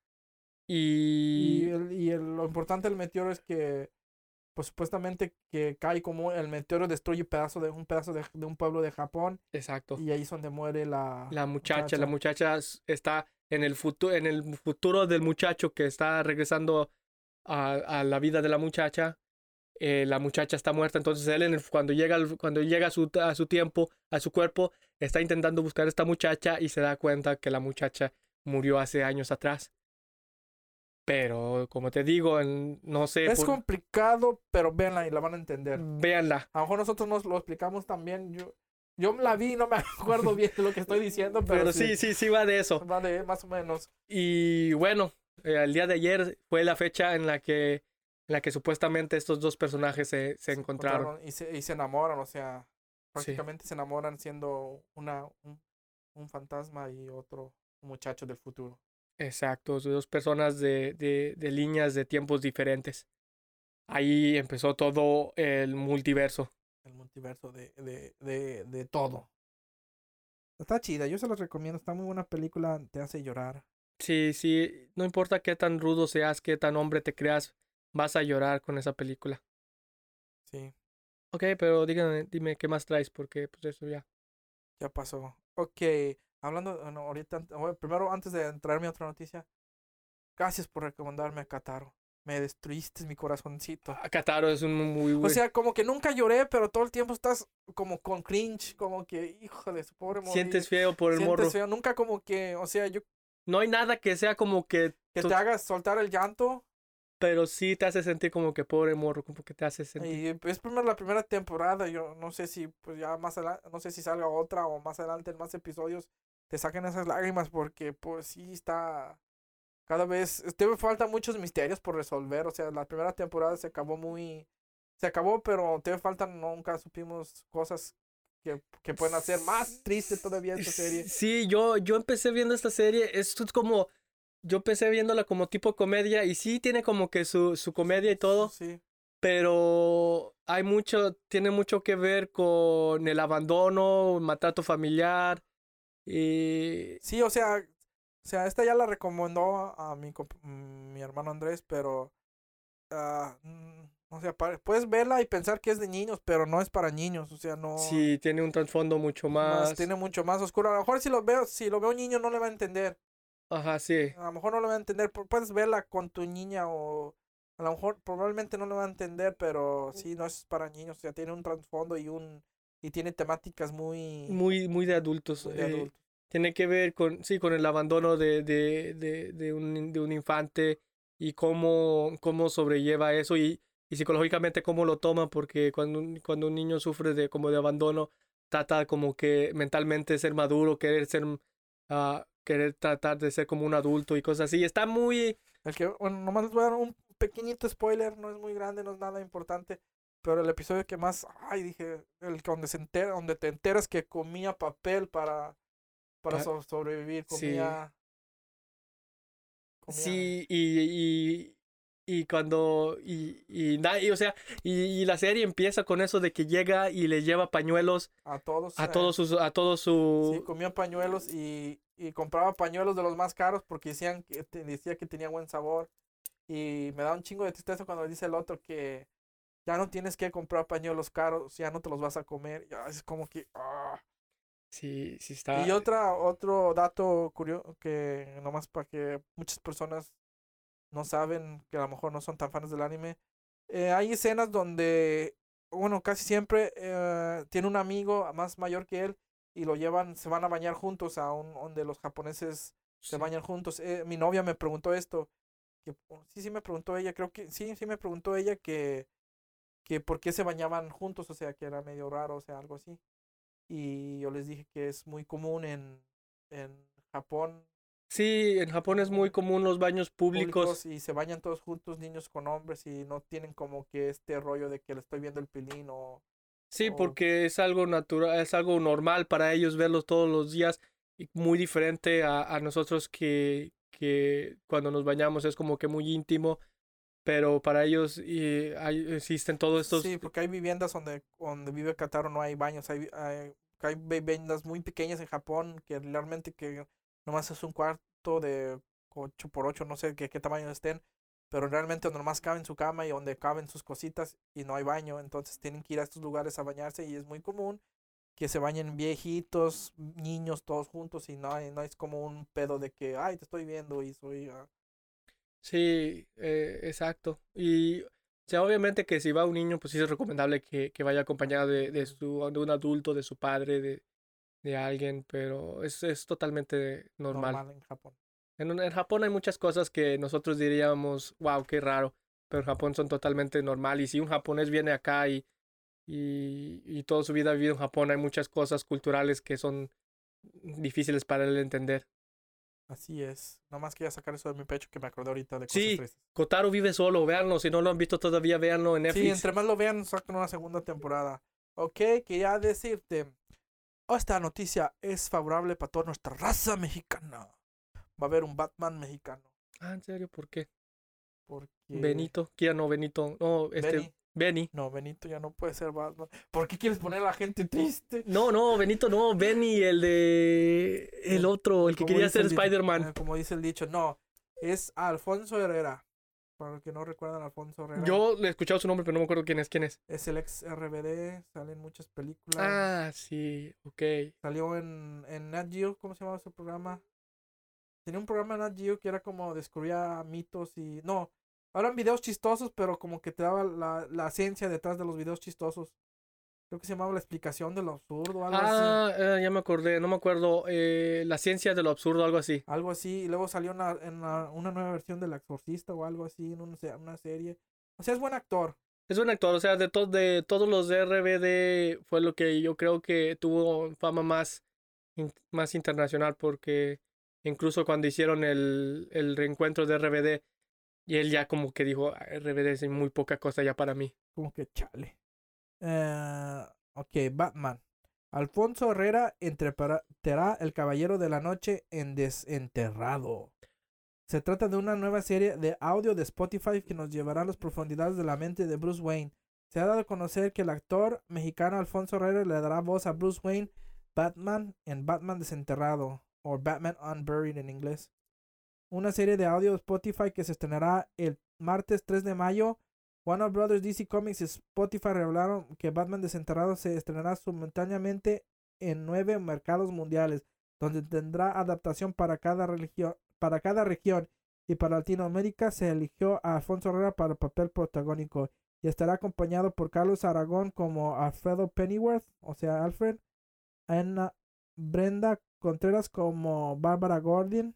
Y, Y, el- y el- lo importante del meteoro es que, pues supuestamente que cae como el meteoro destruye pedazo de un pedazo de, de un pueblo de Japón exacto. y ahí es donde muere la, La muchacha, la muchacha está en el futuro, en el futuro del muchacho que está regresando a, a la vida de la muchacha. eh, la muchacha está muerta, entonces él en el- cuando llega, cuando llega a su, a su tiempo, a su cuerpo, está intentando buscar a esta muchacha y se da cuenta que la muchacha murió hace años atrás. Pero, como te digo, no sé, Es por- complicado, pero véanla y la van a entender. véanla. A lo mejor nosotros nos lo explicamos también. Yo, yo la vi, no me acuerdo bien de lo que estoy diciendo, pero, Pero sí, sí, sí va de eso. Vale, más o menos. Y bueno, eh, el día de ayer fue la fecha en la que, en la que supuestamente estos dos personajes se, se encontraron. y se, y se enamoran, o sea, Sí. prácticamente se enamoran siendo una, un, un fantasma y otro muchacho del futuro. Exacto, dos personas de, de, de líneas de tiempos diferentes. Ahí empezó todo el multiverso. El multiverso de, de, de, de todo. Está chida, yo se los recomiendo. Está muy buena película, te hace llorar. Sí, sí, no importa qué tan rudo seas, qué tan hombre te creas, vas a llorar con esa película. Sí. Ok, pero dígame, dime qué más traes, porque pues eso ya. Ya pasó. Ok, hablando, bueno, ahorita, bueno, primero antes de entrar mi otra noticia, gracias por recomendarme a Kataro. Me destruiste mi corazoncito. Ah, Kataro es un muy O buen. sea, como que nunca lloré, pero todo el tiempo estás como con cringe, como que, hijo de su pobre morro. sientes feo por el Sientes morro. feo. Nunca como que, o sea, yo No hay nada que sea como que. que te hagas soltar el llanto. Pero sí te hace sentir como que pobre morro, como que te hace sentir. Y es primero la primera temporada. Yo no sé si, pues ya más adelante, no sé si salga otra o más adelante en más episodios te saquen esas lágrimas porque, pues sí está. Cada vez. Te faltan muchos misterios por resolver. O sea, la primera temporada se acabó muy. Se acabó, pero te faltan. Nunca supimos cosas que, que pueden hacer más triste todavía esta serie. Sí, yo, yo empecé viendo esta serie. Es como. Yo empecé viéndola como tipo comedia. Y sí tiene como que su, su comedia y todo. Sí. Pero hay mucho. Tiene mucho que ver con el abandono, maltrato familiar. Y. Sí, o sea, o sea, esta ya la recomendó a mi, mm, mi hermano Andrés, pero, mm, o sea, puedes verla y pensar que es de niños, pero no es para niños, o sea, no, Sí, tiene un trasfondo mucho más- más. tiene mucho más oscuro. A lo mejor si lo veo, si lo veo un niño no le va a entender, Ajá, sí. a lo mejor no le va a entender, pu- puedes verla con tu niña o a lo mejor probablemente no le va a entender, pero sí, no es para niños, o sea, tiene un trasfondo y un, y tiene temáticas muy, Muy, muy de adultos. muy de eh, adultos. Tiene que ver con, sí, con el abandono de, de, de, de un, de un infante y cómo, cómo sobrelleva eso y, y psicológicamente cómo lo toma, porque cuando un, cuando un niño sufre de como de abandono, trata como que mentalmente ser maduro, querer ser, ah, querer tratar de ser como un adulto y cosas así. Está muy, El que, bueno, nomás les voy a dar un pequeñito spoiler, no es muy grande, no es nada importante, pero el episodio que más, ay, dije, el que donde se entera, donde te enteras que comía papel para, para Pa- so- sobrevivir, sí. comía, comía- Sí, y, y, y cuando, y, y, y, o sea, y, la serie empieza con eso de que llega y le lleva pañuelos a todos, a eh, todos sus, a todo sí, su, comía pañuelos y, y compraba pañuelos de los más caros porque decían que decía que tenía buen sabor y me da un chingo de tristeza cuando dice el otro que ya no tienes que comprar pañuelos caros, ya no te los vas a comer, ya es como que, ah. Sí, sí está, Y otra, otro dato curioso que nomás para que muchas personas no saben, que a lo mejor no son tan fans del anime, eh, hay escenas donde, bueno, casi siempre eh, tiene un amigo más mayor que él y lo llevan, se van a bañar juntos a un donde los japoneses se bañan juntos. Eh, mi novia me preguntó esto, que oh, sí, sí me preguntó ella, creo que sí, sí me preguntó ella que, que por qué se bañaban juntos, o sea, que era medio raro, o sea, algo así. Y yo les dije que es muy común en, en Japón Sí, en Japón es muy común los baños públicos. públicos y se bañan todos juntos, niños con hombres, y no tienen como que este rollo de que le estoy viendo el pilín o... Sí, o- porque es algo natural, es algo normal para ellos verlos todos los días y muy diferente a, a nosotros que, que cuando nos bañamos es como que muy íntimo, pero para ellos y, hay, existen todos estos... Sí, porque hay viviendas donde, donde vive Kataro no hay baños, hay, hay, hay viviendas muy pequeñas en Japón que realmente que nomás es un cuarto de 8 por 8 no sé qué, qué tamaño estén, pero realmente donde nomás caben su cama y donde caben sus cositas y no hay baño, entonces tienen que ir a estos lugares a bañarse y es muy común que se bañen viejitos, niños, todos juntos y no no es como un pedo de que, ay, te estoy viendo y soy... ah". Sí, eh, exacto. Y, o sea, obviamente que si va un niño, pues sí es recomendable que, que vaya acompañado de, de, su, de un adulto, de su padre, de, de alguien, pero es, es totalmente normal. normal en Japón. En Japón hay muchas cosas que nosotros diríamos, wow, qué raro, pero en Japón son totalmente normal. Y si un japonés viene acá y, y, y toda su vida ha vivido en Japón, hay muchas cosas culturales que son difíciles para él entender. Así es. Nomás quería sacar eso de mi pecho que me acordé ahorita de cosas Sí, tristes. Kotaro vive solo, véanlo, si no lo han visto todavía, véanlo en Sí, Netflix. entre más lo vean, sacan una segunda temporada. Ok, quería decirte, esta noticia es favorable para toda nuestra raza mexicana. Va a haber un Batman mexicano. Ah, ¿en serio? ¿Por qué? Porque... Benito, ¿quién no? Benito, no, este, Benny. Benny. No, Benito ya no puede ser Batman. ¿Por qué quieres poner a la gente triste? No, no, Benito no, Benny, el de... El otro, el que quería ser Spider-Man. eh, Como dice el dicho, no. Es Alfonso Herrera. para los que no recuerdan Alfonso Herrera. Yo le he escuchado su nombre, pero no me acuerdo quién es. ¿Quién es? Es el ex RBD, sale en muchas películas. Ah, sí, ok. Salió en, en Nat Geo, ¿cómo se llamaba ese programa? Tenía un programa en Nat Geo que era como descubría mitos y... No, eran videos chistosos, pero como que te daba la, la ciencia detrás de los videos chistosos. Creo que se llamaba La explicación de lo absurdo, algo así. Ah, eh, ya me acordé, no me acuerdo. eh, la ciencia de lo absurdo, algo así. Algo así. Y luego salió una, en la- una nueva versión del Exorcista o algo así en un se- una serie. O sea, es buen actor. Es buen actor, o sea, de, to- de todos los de RBD fue lo que yo creo que tuvo fama más, in- más internacional porque incluso cuando hicieron el, el reencuentro de RBD y él ya como que dijo, "Ah, RBD muy poca cosa ya para mí. Como que chale. Eh, ok, Batman. Alfonso Herrera interpretará el Caballero de la Noche en Desenterrado. Se trata de una nueva serie de audio de Spotify que nos llevará a las profundidades de la mente de Bruce Wayne. Se ha dado a conocer que el actor mexicano Alfonso Herrera le dará voz a Bruce Wayne Batman en Batman Desenterrado o Batman Unburied en inglés. Una serie de audio Spotify que se estrenará el martes 3 de mayo Warner Brothers, DC Comics y Spotify revelaron que Batman Desenterrado se estrenará simultáneamente en nueve mercados mundiales, donde tendrá adaptación para cada, religio- para cada región. Y para Latinoamérica se eligió a Alfonso Herrera para el papel protagónico y estará acompañado por Carlos Aragón como Alfredo Pennyworth, o sea, Alfred, Anna Brenda Contreras como Bárbara Gordon,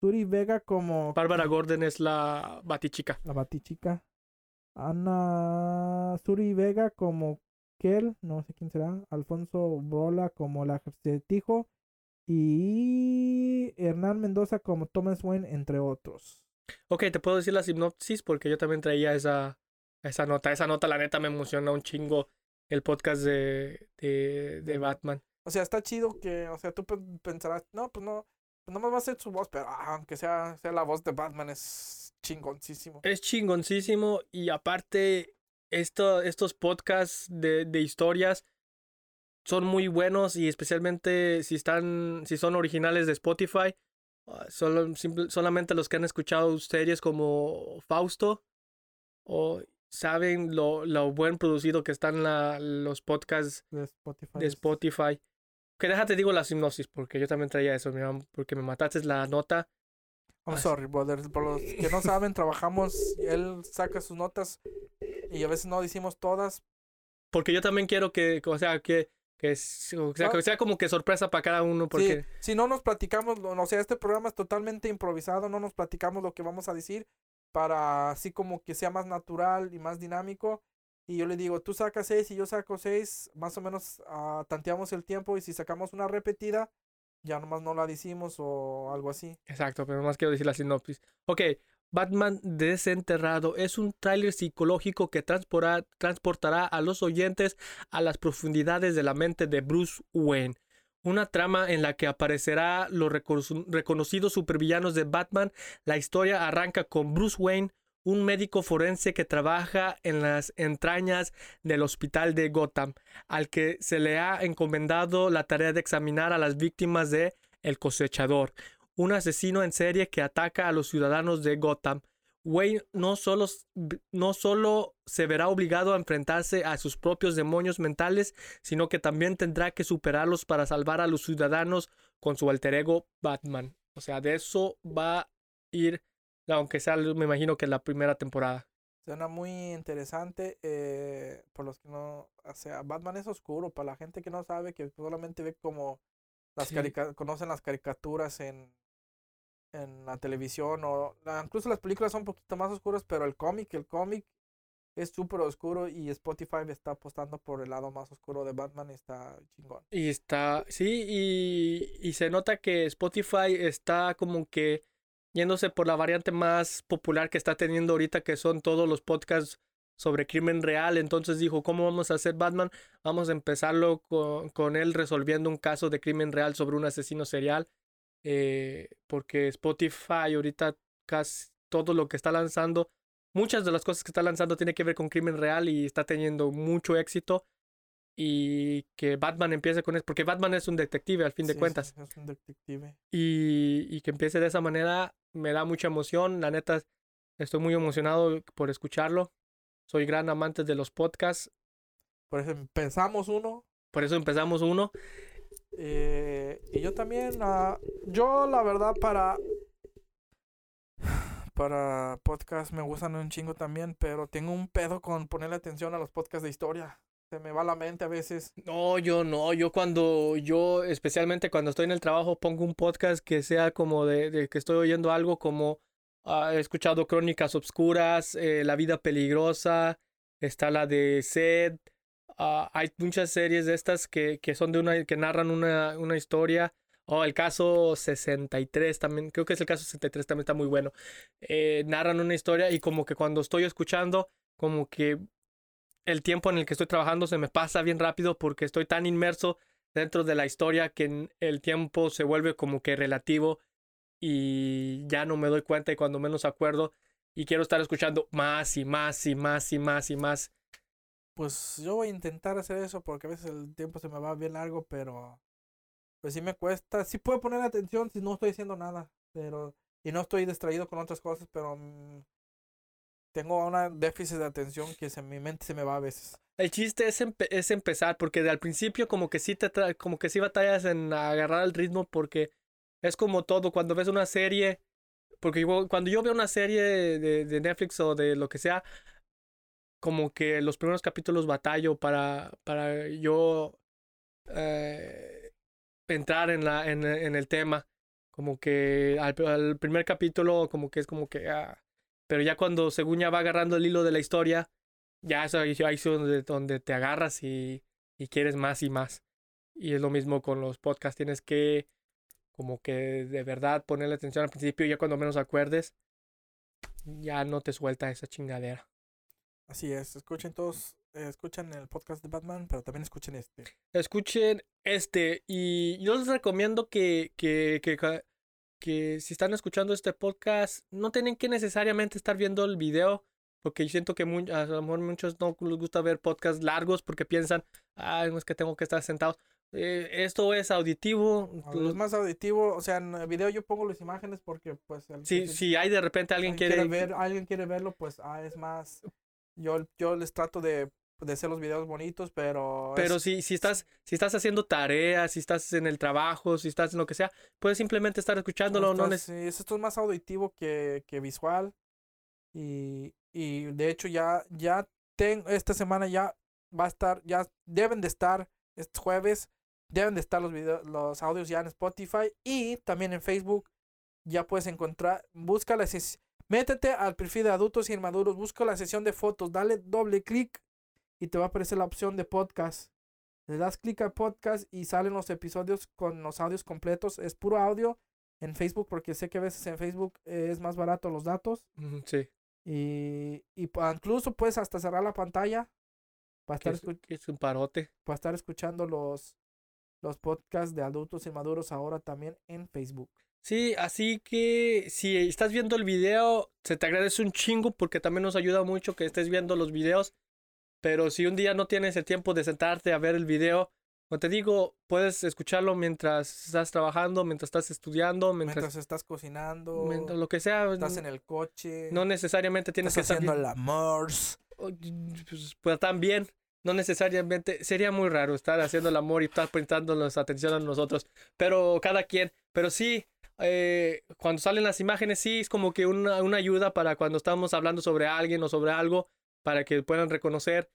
Suri Vega como Bárbara Gordon es la batichica. la batichica. Ana Suri Vega como Kel, no sé quién será. Alfonso Brola como el acertijo. Y Hernán Mendoza como Thomas Wayne, entre otros. Ok, te puedo decir la sinopsis porque yo también traía esa, esa nota. Esa nota la neta me emociona un chingo el podcast de, de, de Batman. O sea, está chido que, o sea, tú pe- pensarás, no, pues no, pues nomás va a ser su voz, pero ah, aunque sea, sea la voz de Batman, es chingoncísimo. Es chingoncísimo y aparte esto, estos podcasts de, de historias son muy buenos y especialmente si están si son originales de Spotify. ah, Solo, simple- solamente los que han escuchado series como Fausto o saben lo, lo buen producido que están la- los podcasts De Spotify. de es- Spotify. Que déjate digo la sinopsis porque yo también traía eso, mira, porque me mataste la nota. I'm Ah, sorry, brother. Por los que no saben, trabajamos, él saca sus notas y a veces no decimos todas, Porque yo también quiero que, o sea, que, que, o sea, que sea como que sorpresa para cada uno, porque Sí, si no nos platicamos, o sea, este programa es totalmente improvisado, no nos platicamos lo que vamos a decir para así como que sea más natural y más dinámico. Y yo le digo, tú sacas seis y yo saco seis, más o menos ah, tanteamos el tiempo y si sacamos una repetida, ya nomás no la decimos o algo así. Exacto, pero más quiero decir la sinopsis. Ok, Batman Desenterrado es un tráiler psicológico que transportará a los oyentes a las profundidades de la mente de Bruce Wayne. Una trama en la que aparecerá los recono- reconocidos supervillanos de Batman. La historia arranca con Bruce Wayne, un médico forense que trabaja en las entrañas del hospital de Gotham, al que se le ha encomendado la tarea de examinar a las víctimas de El cosechador, un asesino en serie que ataca a los ciudadanos de Gotham. Wayne no solo, no solo se verá obligado a enfrentarse a sus propios demonios mentales, sino que también tendrá que superarlos para salvar a los ciudadanos con su alter ego Batman. O sea, de eso va a ir, aunque sea, me imagino que la primera temporada. Suena muy interesante. eh, por los que no. O sea, Batman es oscuro. Para la gente que no sabe, que solamente ve como. Las Sí. carica- conocen las caricaturas en. En la televisión. O incluso las películas son un poquito más oscuras. Pero el cómic, el cómic. Es súper oscuro. Y Spotify está apostando por el lado más oscuro de Batman. Y está chingón. Y está, sí, y, y se nota que Spotify está como que yéndose por la variante más popular que está teniendo ahorita, que son todos los podcasts sobre crimen real. Entonces dijo, ¿cómo vamos a hacer Batman? Vamos a empezarlo con, con él resolviendo un caso de crimen real sobre un asesino serial. eh, porque Spotify ahorita casi todo lo que está lanzando, muchas de las cosas que está lanzando tiene que ver con crimen real y está teniendo mucho éxito y que Batman empiece con eso, porque Batman es un detective al fin de cuentas, sí, Es un detective. y, y que empiece de esa manera me da mucha emoción, la neta, Estoy muy emocionado por escucharlo. Soy gran amante de los podcasts. Por eso empezamos uno. Por eso empezamos uno. Eh, y yo también, ah, yo la verdad para para podcast me gustan un chingo también, pero tengo un pedo con ponerle atención a los podcasts de historia. Se me va la mente a veces. No, yo no, yo cuando, yo especialmente cuando estoy en el trabajo pongo un podcast que sea como de, que estoy oyendo algo como ah, he escuchado Crónicas Obscuras, eh, La Vida Peligrosa, está la de Sed, ah, hay muchas series de estas que, que son de una, que narran una, una historia. Oh, el caso 63 también, creo que es el caso 63 también está muy bueno. Eh, narran una historia y como que cuando estoy escuchando, como que el tiempo en el que estoy trabajando se me pasa bien rápido porque estoy tan inmerso dentro de la historia que el tiempo se vuelve como que relativo y ya no me doy cuenta y cuando menos acuerdo y quiero estar escuchando más y más y más y más y más. Pues yo voy a intentar hacer eso porque a veces el tiempo se me va bien largo, pero pues sí me cuesta. Sí puedo poner atención si no estoy haciendo nada, pero y no estoy distraído con otras cosas, pero mm, tengo una déficit de atención que se, mi mente se me va a veces. El chiste es, empe- es empezar porque al principio como que sí te como que sí batallas en agarrar el ritmo porque es como todo cuando ves una serie porque cuando yo veo una serie de, de Netflix o de lo que sea como que los primeros capítulos batallo para para yo eh, entrar en la en, el tema como que al, al primer capítulo como que es como que ah, pero ya cuando según ya va agarrando el hilo de la historia ya eso ahí, es donde, donde te agarras y, y quieres más y más. Y es lo mismo con los podcasts, tienes que como que de verdad ponerle atención al principio y ya cuando menos acuerdes, ya no te suelta esa chingadera. Así es, escuchen todos, eh, escuchen el podcast de Batman, pero también escuchen este. Escuchen este y yo les recomiendo que, que, que, que si están escuchando este podcast, no tienen que necesariamente estar viendo el video, porque yo siento que mu- a lo mejor muchos no les gusta ver podcasts largos porque piensan, ay, no es que tengo que estar sentado. Eh, esto es auditivo. Es más auditivo, o sea, en el video yo pongo las imágenes porque pues el- Si, si hay de repente alguien alguien quiere, ver, alguien quiere verlo, pues ah, es más, yo, yo les trato de, de hacer los videos bonitos, pero... Pero es- si, si estás, si estás haciendo tareas, si estás en el trabajo, si estás en lo que sea, puedes simplemente estar escuchándolo, no Estás- sí, esto es más auditivo que, que visual. Y, y de hecho ya, ya tengo, esta semana ya va a estar, ya deben de estar, este jueves, deben de estar los videos, los audios ya en Spotify y también en Facebook. Ya puedes encontrar, busca la métete al perfil de adultos y inmaduros, busca la sesión de fotos, dale doble clic y te va a aparecer la opción de podcast. Le das clic a podcast y salen los episodios con los audios completos. Es puro audio en Facebook porque sé que a veces en Facebook es más barato los datos. Sí. Y, y incluso puedes hasta cerrar la pantalla para estar, es, es un parote. para estar escuchando los, los podcasts de adultos inmaduros ahora también en Facebook. Sí, así que si estás viendo el video, se te agradece un chingo porque también nos ayuda mucho que estés viendo los videos. Pero si un día no tienes el tiempo de sentarte a ver el video, como te digo, puedes escucharlo mientras estás trabajando, mientras estás estudiando, mientras, Mientras estás cocinando, mientras lo que sea. estás en el coche, No necesariamente tienes que estás estar haciendo el amor. Oh, pues, pues, también, no necesariamente, sería muy raro estar haciendo el amor y estar prestándonos atención a nosotros, pero cada quien, pero sí, eh, cuando salen las imágenes, sí, es como que una, una ayuda para cuando estamos hablando sobre alguien o sobre algo, para que puedan reconocer,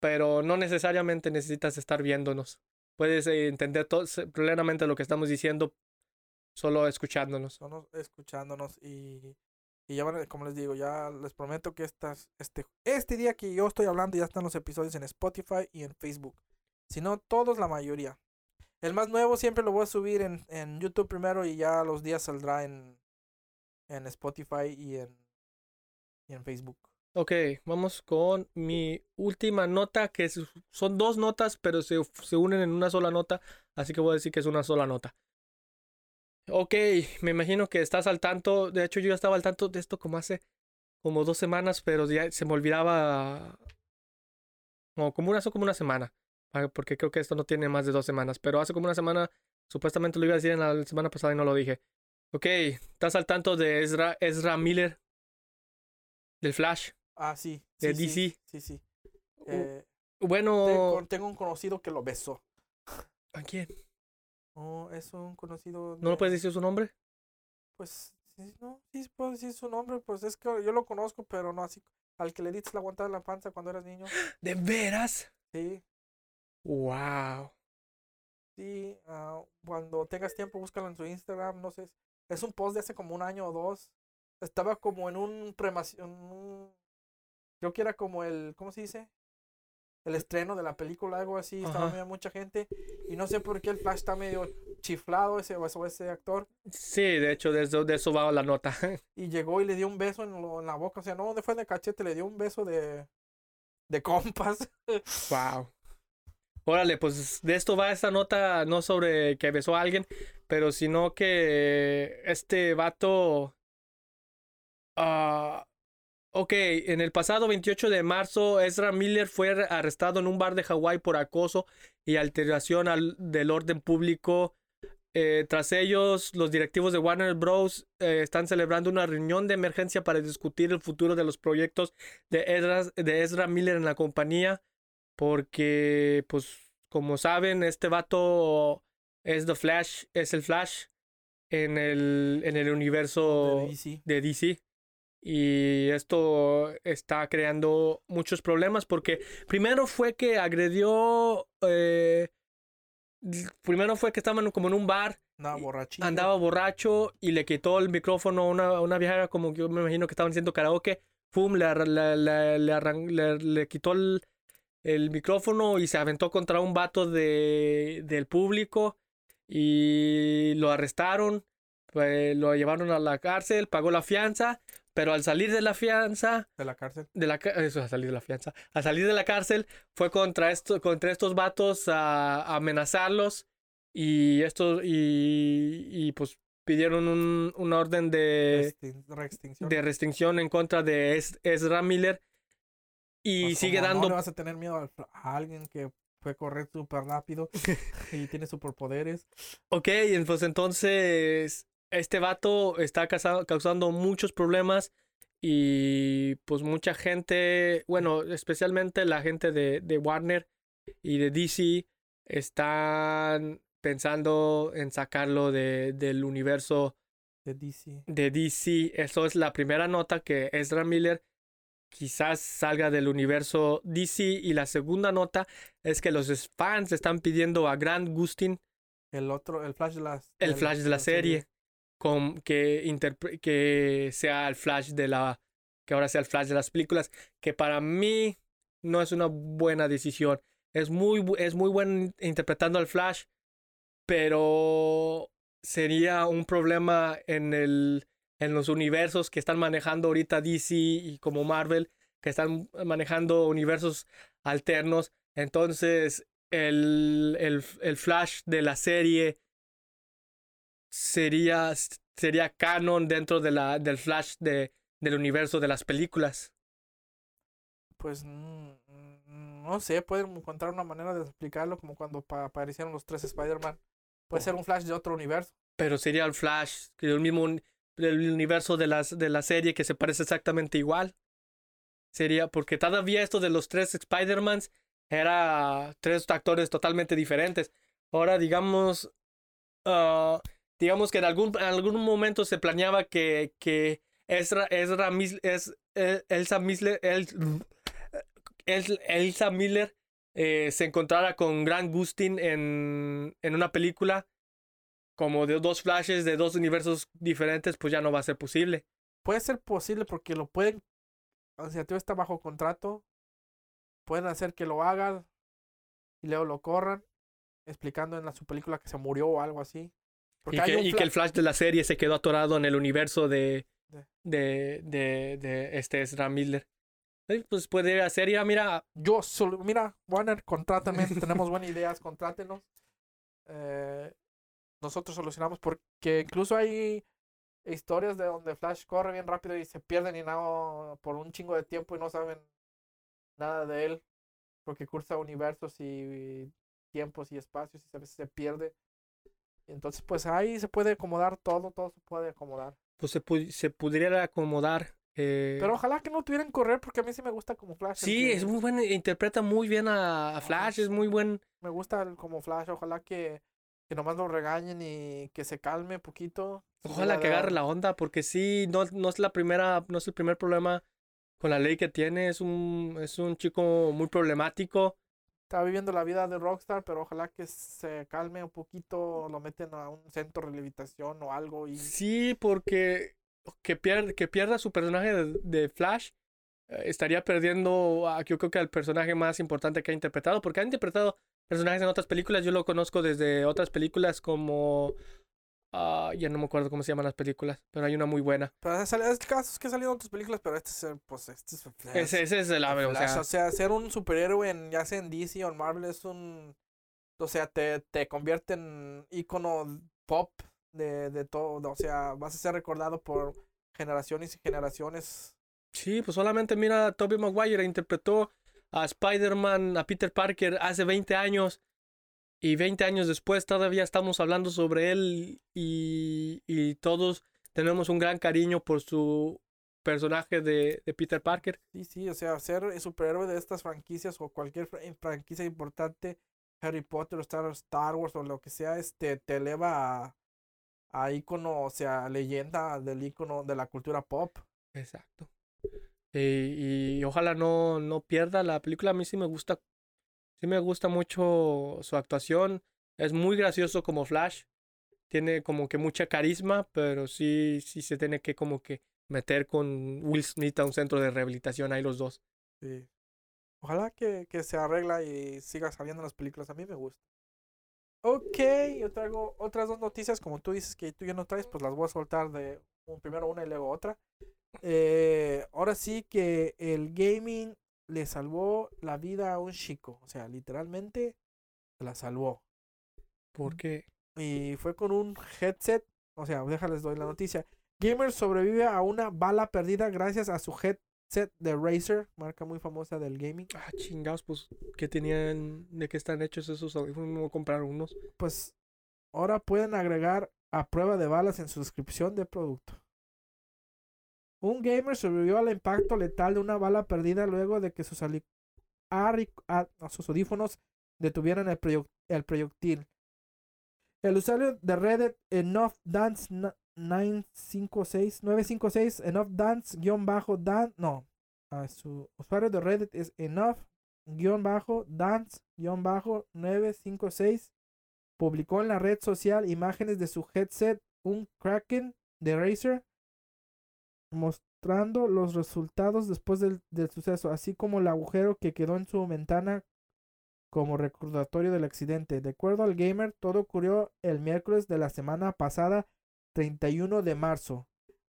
pero no necesariamente necesitas estar viéndonos. Puedes eh, entender todo, plenamente lo que estamos diciendo solo escuchándonos. Solo escuchándonos y, y ya a- como les digo, ya les prometo que estas, este, este día que yo estoy hablando ya están los episodios en Spotify y en Facebook. Si no, todos la mayoría. El más nuevo siempre lo voy a subir en, en YouTube primero y ya los días saldrá en, en Spotify y en, y en Facebook. Ok, vamos con mi última nota, que son dos notas, pero se, se unen en una sola nota, así que voy a decir que es una sola nota. Ok, me imagino que estás al tanto, de hecho yo ya estaba al tanto de esto como hace como dos semanas, pero ya se me olvidaba, no, como una, como una semana, ah, porque creo que esto no tiene más de dos semanas, pero hace como una semana, supuestamente lo iba a decir en la semana pasada y no lo dije. Ok, estás al tanto de Ezra, Ezra Miller, del Flash. Ah, sí. De sí, sí, DC. Sí, sí. Eh, Bueno, tengo, tengo un conocido que lo besó. ¿a quién? Oh, es un conocido. ¿No lo de- puedes decir su nombre? Pues, sí, no, sí puedo decir su nombre. Pues es que yo lo conozco, pero no así. Al que le diste la aguantada en la panza cuando eras niño. ¿De veras? Sí, Wow. sí. ah, cuando tengas tiempo, búscalo en su Instagram. No sé. Es un post de hace como un año o dos. Estaba como en un premación. Creo que era como el. ¿Cómo se dice? El estreno de la película, algo así. Estaba Ajá. medio mucha gente. Y no sé por qué el Flash está medio chiflado, ese, ese- actor. Sí, de hecho, de eso, de eso va la nota. Y llegó y le dio un beso en, lo- en la boca. O sea, no, fue de cachete, le dio un beso de. De compas. wow. Órale, pues de esto va esta nota, no sobre que besó a alguien, pero sino que este vato. ah, ok, en el pasado 28 de marzo, Ezra Miller fue ar- arrestado en un bar de Hawái por acoso y alteración al- del orden público. Eh, tras ellos, los directivos de Warner Bros. eh, están celebrando una reunión de emergencia para discutir el futuro de los proyectos de Ezra, de Ezra Miller en la compañía. Porque, pues, como saben, este vato es The Flash, es el Flash en el, en el universo De DC. de DC. Y esto está creando muchos problemas porque primero fue que agredió, eh, primero fue que estaban como en un bar, Andaba Y borrachito. andaba borracho y le quitó el micrófono a una, una vieja como yo me imagino que estaban haciendo karaoke. Pum, le, le, le, le arran- le- le quitó el, el micrófono y se aventó contra un vato de, del público y lo arrestaron, pues, lo llevaron a la cárcel, pagó la fianza, pero al salir de la fianza, De la cárcel. de la eso, a salir de la fianza, al salir de la cárcel fue contra esto, contra estos vatos a, a amenazarlos y estos y, y, pues pidieron un, un orden de, reextinción. de restricción en contra de Ez- Ezra Miller y Pues, sigue como No dando le vas a tener miedo al a alguien que puede correr súper rápido y tiene superpoderes. Ok, pues entonces este vato está causa- causando muchos problemas y pues mucha gente, bueno, especialmente la gente de, de Warner y de DC están pensando en sacarlo de, del universo De DC. de DC. Eso es la primera nota que Ezra Miller quizás salga del universo DC y la segunda nota es que los fans están pidiendo a Grant Gustin El otro, el Flash de la el del- Flash de la serie, con, que, que sea el Flash de la que ahora sea el Flash de las películas, que para mí no es una buena decisión. Es muy es muy buen interpretando al Flash, pero sería un problema en el en los universos que están manejando ahorita DC y como Marvel, que están manejando universos alternos. Entonces, el, el, el Flash de la serie sería, sería canon dentro de la, del Flash de, del universo de las películas. Pues no sé, pueden encontrar una manera de explicarlo como cuando pa- aparecieron los tres Spider-Man. Puede Oh. ser un Flash de otro universo. Pero sería el Flash del mismo universo de, las, de la serie que se parece exactamente igual. Sería porque todavía esto de los tres Spider-Mans era tres actores totalmente diferentes. Ahora digamos, ah, digamos que en algún, en algún momento se planeaba que, que Ezra, Ezra Mis- es, El- Elsa Miller, El- El- Elsa Miller eh, se encontrara con Grant Gustin en, en una película como de dos flashes de dos universos diferentes, pues ya no va a ser posible. Puede ser posible porque lo pueden. O sea, tú está bajo contrato. Pueden hacer que lo hagan y luego lo corran, explicando en la, su película que se murió o algo así. Porque Y que, y el flash de la serie se quedó atorado en el universo de, De- de, de, este Ezra Miller. Pues puede hacer, ya mira, Yo solo, mira, Warner, contrátame, tenemos buenas ideas, contrátenos. Eh, nosotros solucionamos porque incluso hay historias de donde Flash corre bien rápido y se pierden y nada por un chingo de tiempo y no saben nada de él porque cursa universos y tiempos y espacios y a veces se pierde. Entonces, pues ahí se puede acomodar todo, todo se puede acomodar. pues se, pu- se pudiera acomodar Eh, Pero ojalá que no tuvieran correr porque a mí sí me gusta como Flash. sí, es muy bueno, interpreta muy bien a. Flash, es muy buen. Me gusta el como Flash. Ojalá que, que nomás lo regañen y que se calme poquito. se Ojalá que agarre la onda, porque sí, no, no es la primera, no es el primer problema con la ley que tiene, es un, es un chico muy problemático. Está viviendo la vida de Rockstar, pero ojalá que se calme un poquito, lo meten a un centro de rehabilitación o algo y Sí, porque que pierda, que pierda su personaje de, de Flash eh, estaría perdiendo a, yo creo que al personaje más importante que ha interpretado, porque ha interpretado personajes en otras películas, yo lo conozco desde otras películas como... ah, ya no me acuerdo cómo se llaman las películas, pero hay una muy buena. Pero es, es casos que salieron en otras películas, pero este es, el- pues, este es Flash. Ese, ese es el ave, o sea, o sea, ser un superhéroe en, ya sea en DC o en Marvel es un... O sea, te, te convierte en ícono pop de, de todo. O sea, vas a ser recordado por generaciones y generaciones. Sí, pues solamente mira a Tobey Maguire interpretó a Spider-Man, a Peter Parker hace 20 años y 20 años después todavía estamos hablando sobre él y, y todos tenemos un gran cariño por su personaje de, de Peter Parker. Sí, sí, o sea, ser el superhéroe de estas franquicias o cualquier fra- franquicia importante, Harry Potter o Star, Star Wars o lo que sea, este, te eleva a, a ícono, o sea, leyenda del ícono de la cultura pop. Exacto. Y, y ojalá no, no pierda la película. A mí sí me gusta. Sí me gusta mucho su actuación. Es muy gracioso como Flash. Tiene como que mucha carisma, pero sí, sí se tiene que como que meter con Will Smith a un centro de rehabilitación ahí los dos. Sí. Ojalá que, que se arregla y siga saliendo en las películas. A mí me gusta. Ok, yo traigo otras dos noticias. Como tú dices que tú ya no traes, pues las voy a soltar de primero una y luego otra. Eh, ahora sí que el gaming le salvó la vida a un chico. O sea, literalmente la salvó. Porque Y fue con un headset. O sea, déjales doy la noticia. Gamer sobrevive a una bala perdida gracias a su headset de Razer, marca muy famosa del gaming. ah, chingados, pues, ¿qué tenían? ¿De qué están hechos esos audífonos? No compraron unos. Pues ahora pueden agregar a prueba de balas en su descripción de producto. Un gamer sobrevivió al impacto letal de una bala perdida luego de que sus, a- sus audífonos detuvieran el, proyec- el proyectil. El usuario de Reddit Enough Dance 956 956 Enough Dance guion bajo dan no ah, su usuario de Reddit es Enough guion bajo Dance guion bajo 956 publicó en la red social imágenes de su headset, un Kraken de Razer, mostrando los resultados después del, del suceso, así como el agujero que quedó en su ventana como recordatorio del accidente. De acuerdo al gamer, todo ocurrió el miércoles de la semana pasada, 31 de marzo,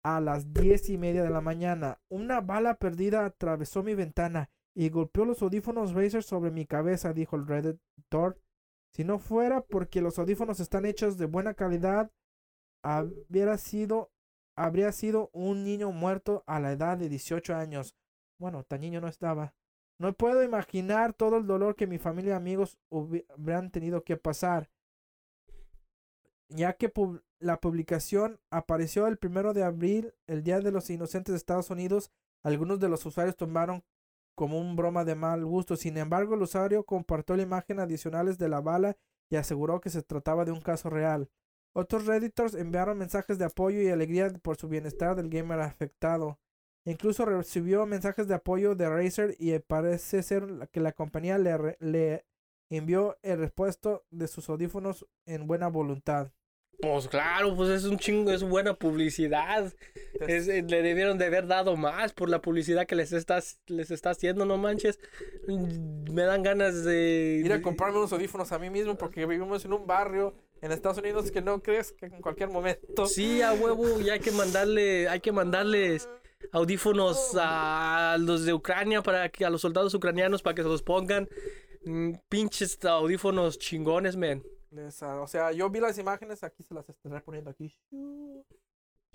a las 10 y media de la mañana. Una bala perdida atravesó mi ventana y golpeó los audífonos Razer sobre mi cabeza, dijo el redditor. Si no fuera porque los audífonos están hechos de buena calidad, habría sido, habría sido un niño muerto a la edad de 18 años. Bueno, tan niño no estaba. No puedo imaginar todo el dolor que mi familia y amigos hubi- habrían tenido que pasar. Ya que la publicación apareció el primero de abril, el Día de los Inocentes de Estados Unidos, algunos de los usuarios tomaron como un broma de mal gusto. Sin embargo, el usuario compartió la imagen adicionales de la bala y aseguró que se trataba de un caso real. Otros redditors enviaron mensajes de apoyo y alegría por su bienestar del gamer afectado. Incluso recibió mensajes de apoyo de Razer y parece ser que la compañía le, re- le envió el repuesto de sus audífonos en buena voluntad. Pues claro, pues es un chingo, es buena publicidad. Es- eh, le debieron de haber dado más por la publicidad que les estás, les está haciendo, no manches. Mm, Me dan ganas de Ir a comprarme unos audífonos a mí mismo porque vivimos en un barrio en Estados Unidos que no crees que en cualquier momento. Sí, a huevo, y hay que mandarle, hay que mandarles audífonos a los de Ucrania para que a los soldados ucranianos para que se los pongan. Mm, Pinches audífonos chingones, ah, o sea, yo vi las imágenes, aquí se las estaré poniendo aquí.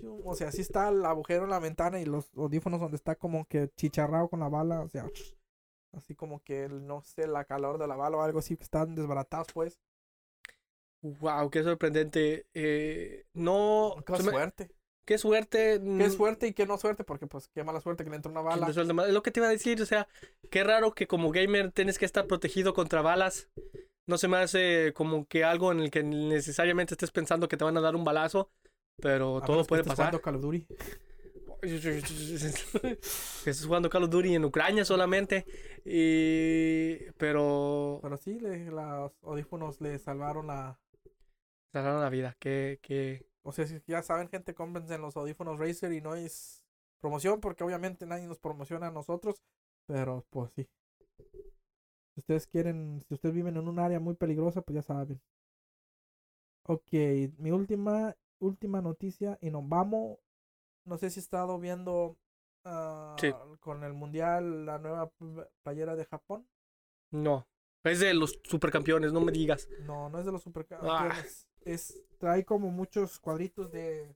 O sea, así está el agujero en la ventana y los audífonos donde está como que chicharrado con la bala, o sea, así como que no sé, la calor de la bala o algo así que están desbaratados pues. Wow, qué sorprendente. Eh, no, Qué me- suerte. qué suerte. Qué suerte y qué no suerte, porque pues qué mala suerte que le entró una bala. Es lo que te iba a decir, o sea, qué raro que como gamer tienes que estar protegido contra balas. No se me hace como que algo en el que necesariamente estés pensando que te van a dar un balazo, pero A todo puede pasar. jugando Call of Duty. estás jugando Call of Duty en Ucrania solamente. Y... Pero... Pero sí, le- los audífonos le salvaron la... Salvaron la vida. Que... que... O sea, si ya saben, gente, cómprense los audífonos Razer y no es promoción, porque obviamente nadie nos promociona a nosotros, pero pues sí. Si ustedes quieren, si ustedes viven en un área muy peligrosa, pues ya saben. Ok, mi última, última noticia y nos vamos. No sé si he estado viendo ah, Sí. con el mundial la nueva playera de Japón. No. Es de los supercampeones, no me digas. No, no es de los supercampeones. Es, trae como muchos cuadritos de,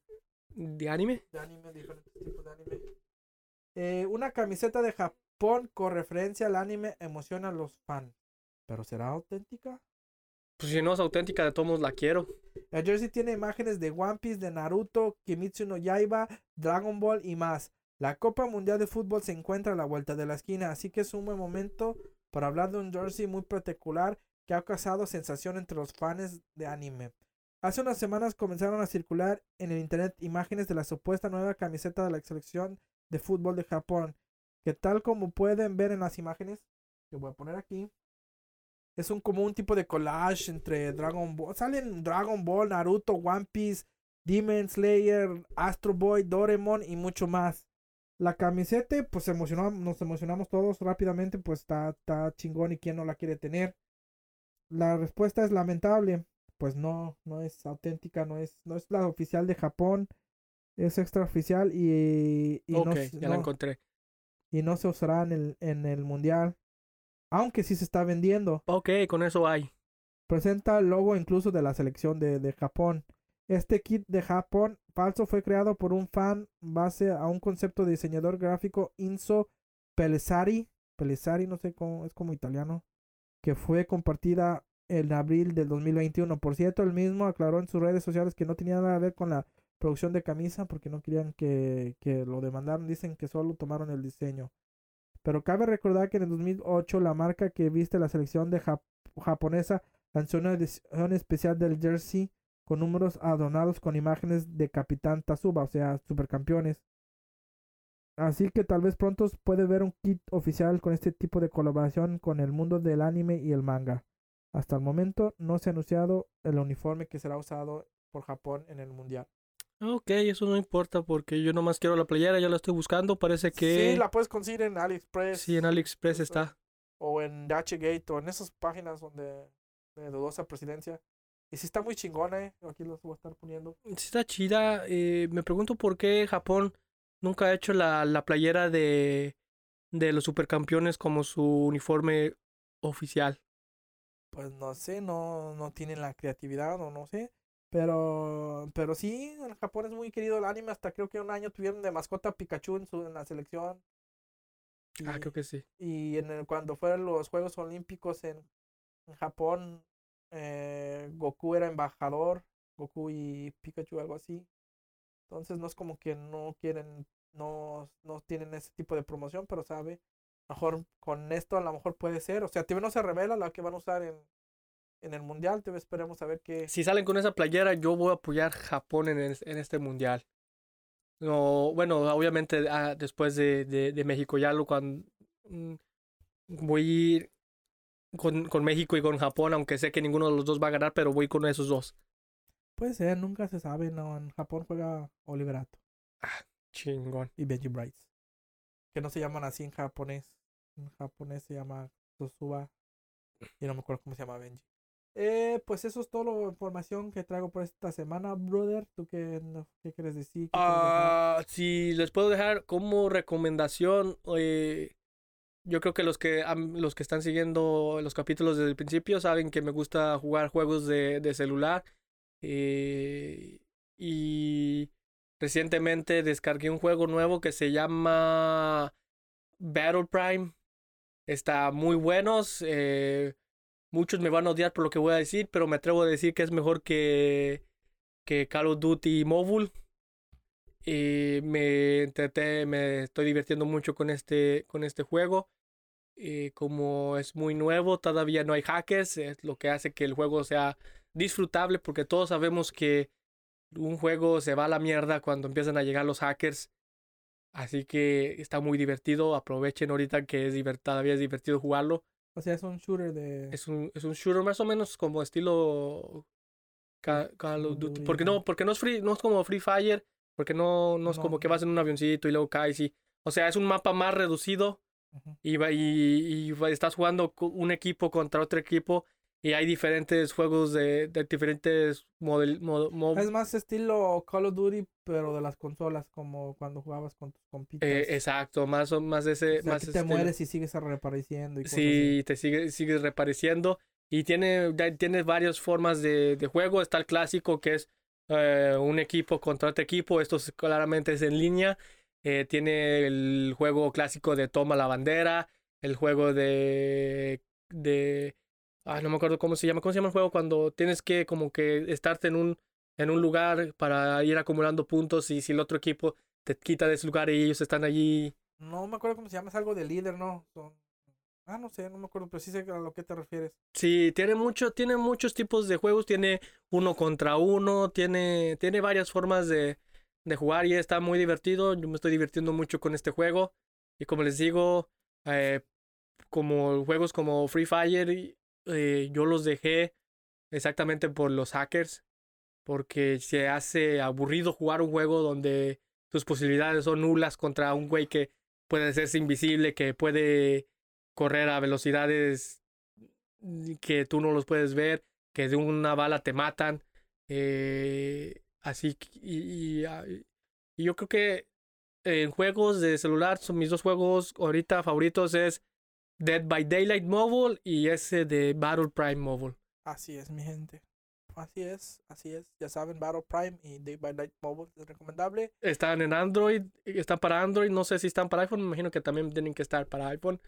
¿De anime? de anime, diferentes tipos de anime. Eh, una camiseta de Japón con referencia al anime emociona a los fans. ¿Pero será auténtica? Pues si no es auténtica, de todos la quiero. El jersey tiene imágenes de One Piece, de Naruto, Kimetsu no Yaiba, Dragon Ball y más. La Copa Mundial de Fútbol se encuentra a la vuelta de la esquina, así que es un buen momento para hablar de un jersey muy particular que ha causado sensación entre los fans de anime. Hace unas semanas comenzaron a circular en el internet imágenes de la supuesta nueva camiseta de la selección de fútbol de Japón, que tal como pueden ver en las imágenes, que voy a poner aquí, es un como un tipo de collage entre Dragon Ball. Salen Dragon Ball, Naruto, One Piece, Demon Slayer, Astro Boy, Doraemon y mucho más. La camiseta, pues nos emocionamos todos rápidamente, pues está, está chingón y quién no la quiere tener. La respuesta es lamentable, pues no, no es auténtica, no es, no es la oficial de Japón, es extraoficial y, y, no, ya la encontré. y no se usará en el, en el mundial. Aunque sí se está vendiendo Ok, con eso hay. presenta el logo incluso de la selección de, de Japón. Este kit de Japón falso fue creado por un fan base a un concepto de diseñador gráfico Inzo Pelesari, Pelesari no sé cómo es como italiano, que fue compartida en abril del 2021. Por cierto, el mismo aclaró en sus redes sociales que no tenía nada que ver con la producción de camisa porque no querían que, que lo demandaran. Dicen que solo tomaron el diseño. Pero cabe recordar que en el 2008 la marca que viste la selección de Jap- japonesa lanzó una edición especial del jersey con números adornados con imágenes de Capitán Tazuba, o sea, supercampeones. Así que tal vez pronto puede ver un kit oficial con este tipo de colaboración con el mundo del anime y el manga. Hasta el momento no se ha anunciado el uniforme que será usado por Japón en el mundial. Ok, eso no importa porque yo nomás quiero la playera, ya la estoy buscando. Parece que Sí, la puedes conseguir en AliExpress. sí, en AliExpress está. o en Gate o en esas páginas donde de dudosa presidencia. Y sí está muy chingona, eh. Aquí los voy a estar poniendo. Sí está chida. eh, me pregunto por qué Japón nunca ha hecho la, la playera de, de los supercampeones como su uniforme oficial. Pues no sé, no, no tienen la creatividad o no sé. Pero, pero sí, en Japón es muy querido el anime. Hasta creo que un año tuvieron de mascota Pikachu en, su, en la selección. Ah, creo que sí. Y en el- cuando fueron los Juegos Olímpicos en, en Japón, eh, Goku era embajador, Goku y Pikachu, algo así. Entonces no es como que no quieren, no, no tienen ese tipo de promoción, pero sabe, mejor con esto a lo mejor puede ser. O sea, todavía no se revela la que van a usar en, en el mundial, todavía esperemos a ver qué. Si salen con esa playera, yo voy a apoyar Japón en, en este mundial. No, bueno, obviamente ah, después de, de, de México, ya lo cuando mm, voy a ir con, con México y con Japón, aunque sé que ninguno de los dos va a ganar, pero voy con esos dos. Puede ser, nunca se sabe, no, en Japón juega Oliverato Chingón. y Benji Brights. Que no se llaman así en japonés. En japonés se llama Tosuba. Y no me acuerdo cómo se llama Benji. Eh, pues eso es toda la información que traigo por esta semana, brother. ¿Tú qué, qué quieres decir? ¿Qué dejar? Ah, si les puedo dejar como recomendación, eh, yo creo que los que los que están siguiendo los capítulos desde el principio saben que me gusta jugar juegos de, de celular. eh, y recientemente descargué un juego nuevo que se llama Battle Prime. Está muy buenos. eh, muchos me van a odiar por lo que voy a decir, pero me atrevo a decir que es mejor que, que Call of Duty Mobile. Y me, entreté- me estoy divirtiendo mucho con este, con este juego. Y como es muy nuevo, todavía no hay hackers, es lo que hace que el juego sea disfrutable porque todos sabemos que un juego se va a la mierda cuando empiezan a llegar los hackers. Así que está muy divertido. Aprovechen ahorita que es divert- todavía es divertido jugarlo. O sea, es un shooter de. Es un, es un shooter más o menos como estilo Ca- Call of Duty. Duty, Porque no, porque no es free, no es como Free Fire, porque no, no es No. como que vas en un avioncito y luego caes y. O sea, es un mapa más reducido y, va- y, y estás jugando un equipo contra otro equipo y hay diferentes juegos de, de diferentes model, mo- mo- Es más estilo Call of Duty, pero de las consolas, como cuando jugabas con tus compitas. eh, exacto, más o más ese O sea, más que te estilo. mueres y sigues reapareciendo y cosas. Sí, te sigue, sigues repareciendo. Y tiene, tiene varias formas de, de juego. Está el clásico que es eh, un equipo contra otro equipo. Esto es- claramente es en línea. Eh, tiene el juego clásico de toma la bandera. El juego de... de ah, no me acuerdo cómo se llama. ¿Cómo se llama el juego? Cuando tienes que como que estarte en un, en un lugar para ir acumulando puntos. Y si el otro equipo te quita de ese lugar y ellos están allí No me acuerdo cómo se llama, es algo de líder, ¿no? Son- Ah, no sé, no me acuerdo, pero sí sé a lo que te refieres. Sí, tiene mucho, tiene muchos tipos de juegos, tiene uno contra uno, tiene, tiene varias formas de, de jugar y está muy divertido. Yo me estoy divirtiendo mucho con este juego. Y como les digo, eh, como juegos como Free Fire, y, eh, yo los dejé exactamente por los hackers. Porque se hace aburrido jugar un juego donde tus posibilidades son nulas contra un güey que puede hacerse invisible, que puede correr a velocidades que tú no los puedes ver, que de una bala te matan. eh, así que- y, ah, y yo creo que en juegos de celular son mis dos juegos ahorita favoritos es Dead by Daylight Mobile y ese de Battle Prime Mobile. Así es, mi gente. Así es, así es. Ya saben, Battle Prime y Day by Night Mobile es recomendable. Están en Android, están para Android, no sé si están para iPhone, me imagino que también tienen que estar para iPhone.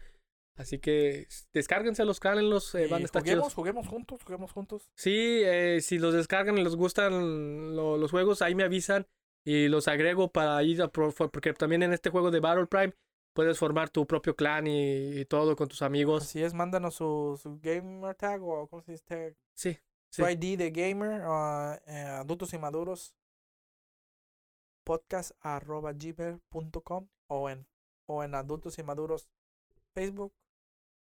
Así que descárguenselos, cálenlos, eh, van a estar juguemos, chidos. juguemos juntos, juguemos juntos. Sí, eh, si los descargan y les gustan lo- los juegos, ahí me avisan y los agrego para ir a porque también en este juego de Battle Prime puedes formar tu propio clan y, y todo con tus amigos. Así es, mándanos su, su gamer tag o ¿cómo se dice? tag? Sí, Su sí. ID de gamer, ah, eh, adultos y maduros, podcast arroba gmail.com o en, o en adultos y maduros Facebook.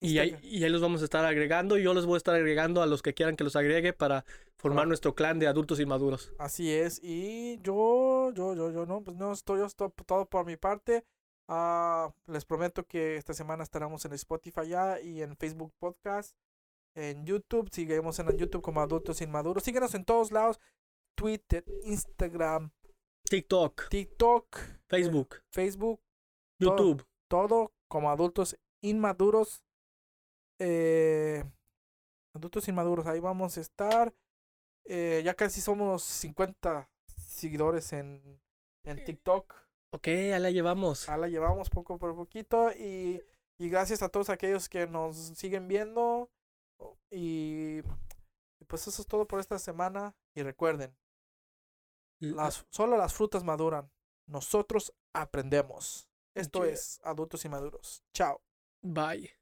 Y ahí, y ahí los vamos a estar agregando. y Yo les voy a estar agregando a los que quieran que los agregue para formar Ah. nuestro clan de adultos inmaduros. Así es, y yo, yo, yo, yo, no, pues no, estoy, yo estoy todo por mi parte. Ah, les prometo que esta semana estaremos en Spotify ya y en Facebook Podcast, en YouTube, seguimos en el YouTube como Adultos Inmaduros. Síguenos en todos lados, Twitter, Instagram, TikTok, TikTok, eh, Facebook, Facebook, todo. YouTube. todo como Adultos Inmaduros. Eh, adultos Inmaduros, ahí vamos a estar. Eh, ya casi somos 50 seguidores en, en TikTok. Ok, ya la llevamos. Ya la llevamos poco por poquito y, y gracias a todos aquellos que nos siguen viendo. Y pues eso es todo por esta semana. Y recuerden, las, solo las frutas maduran. Nosotros aprendemos. Esto Yeah. es Adultos Inmaduros. Chao. Bye.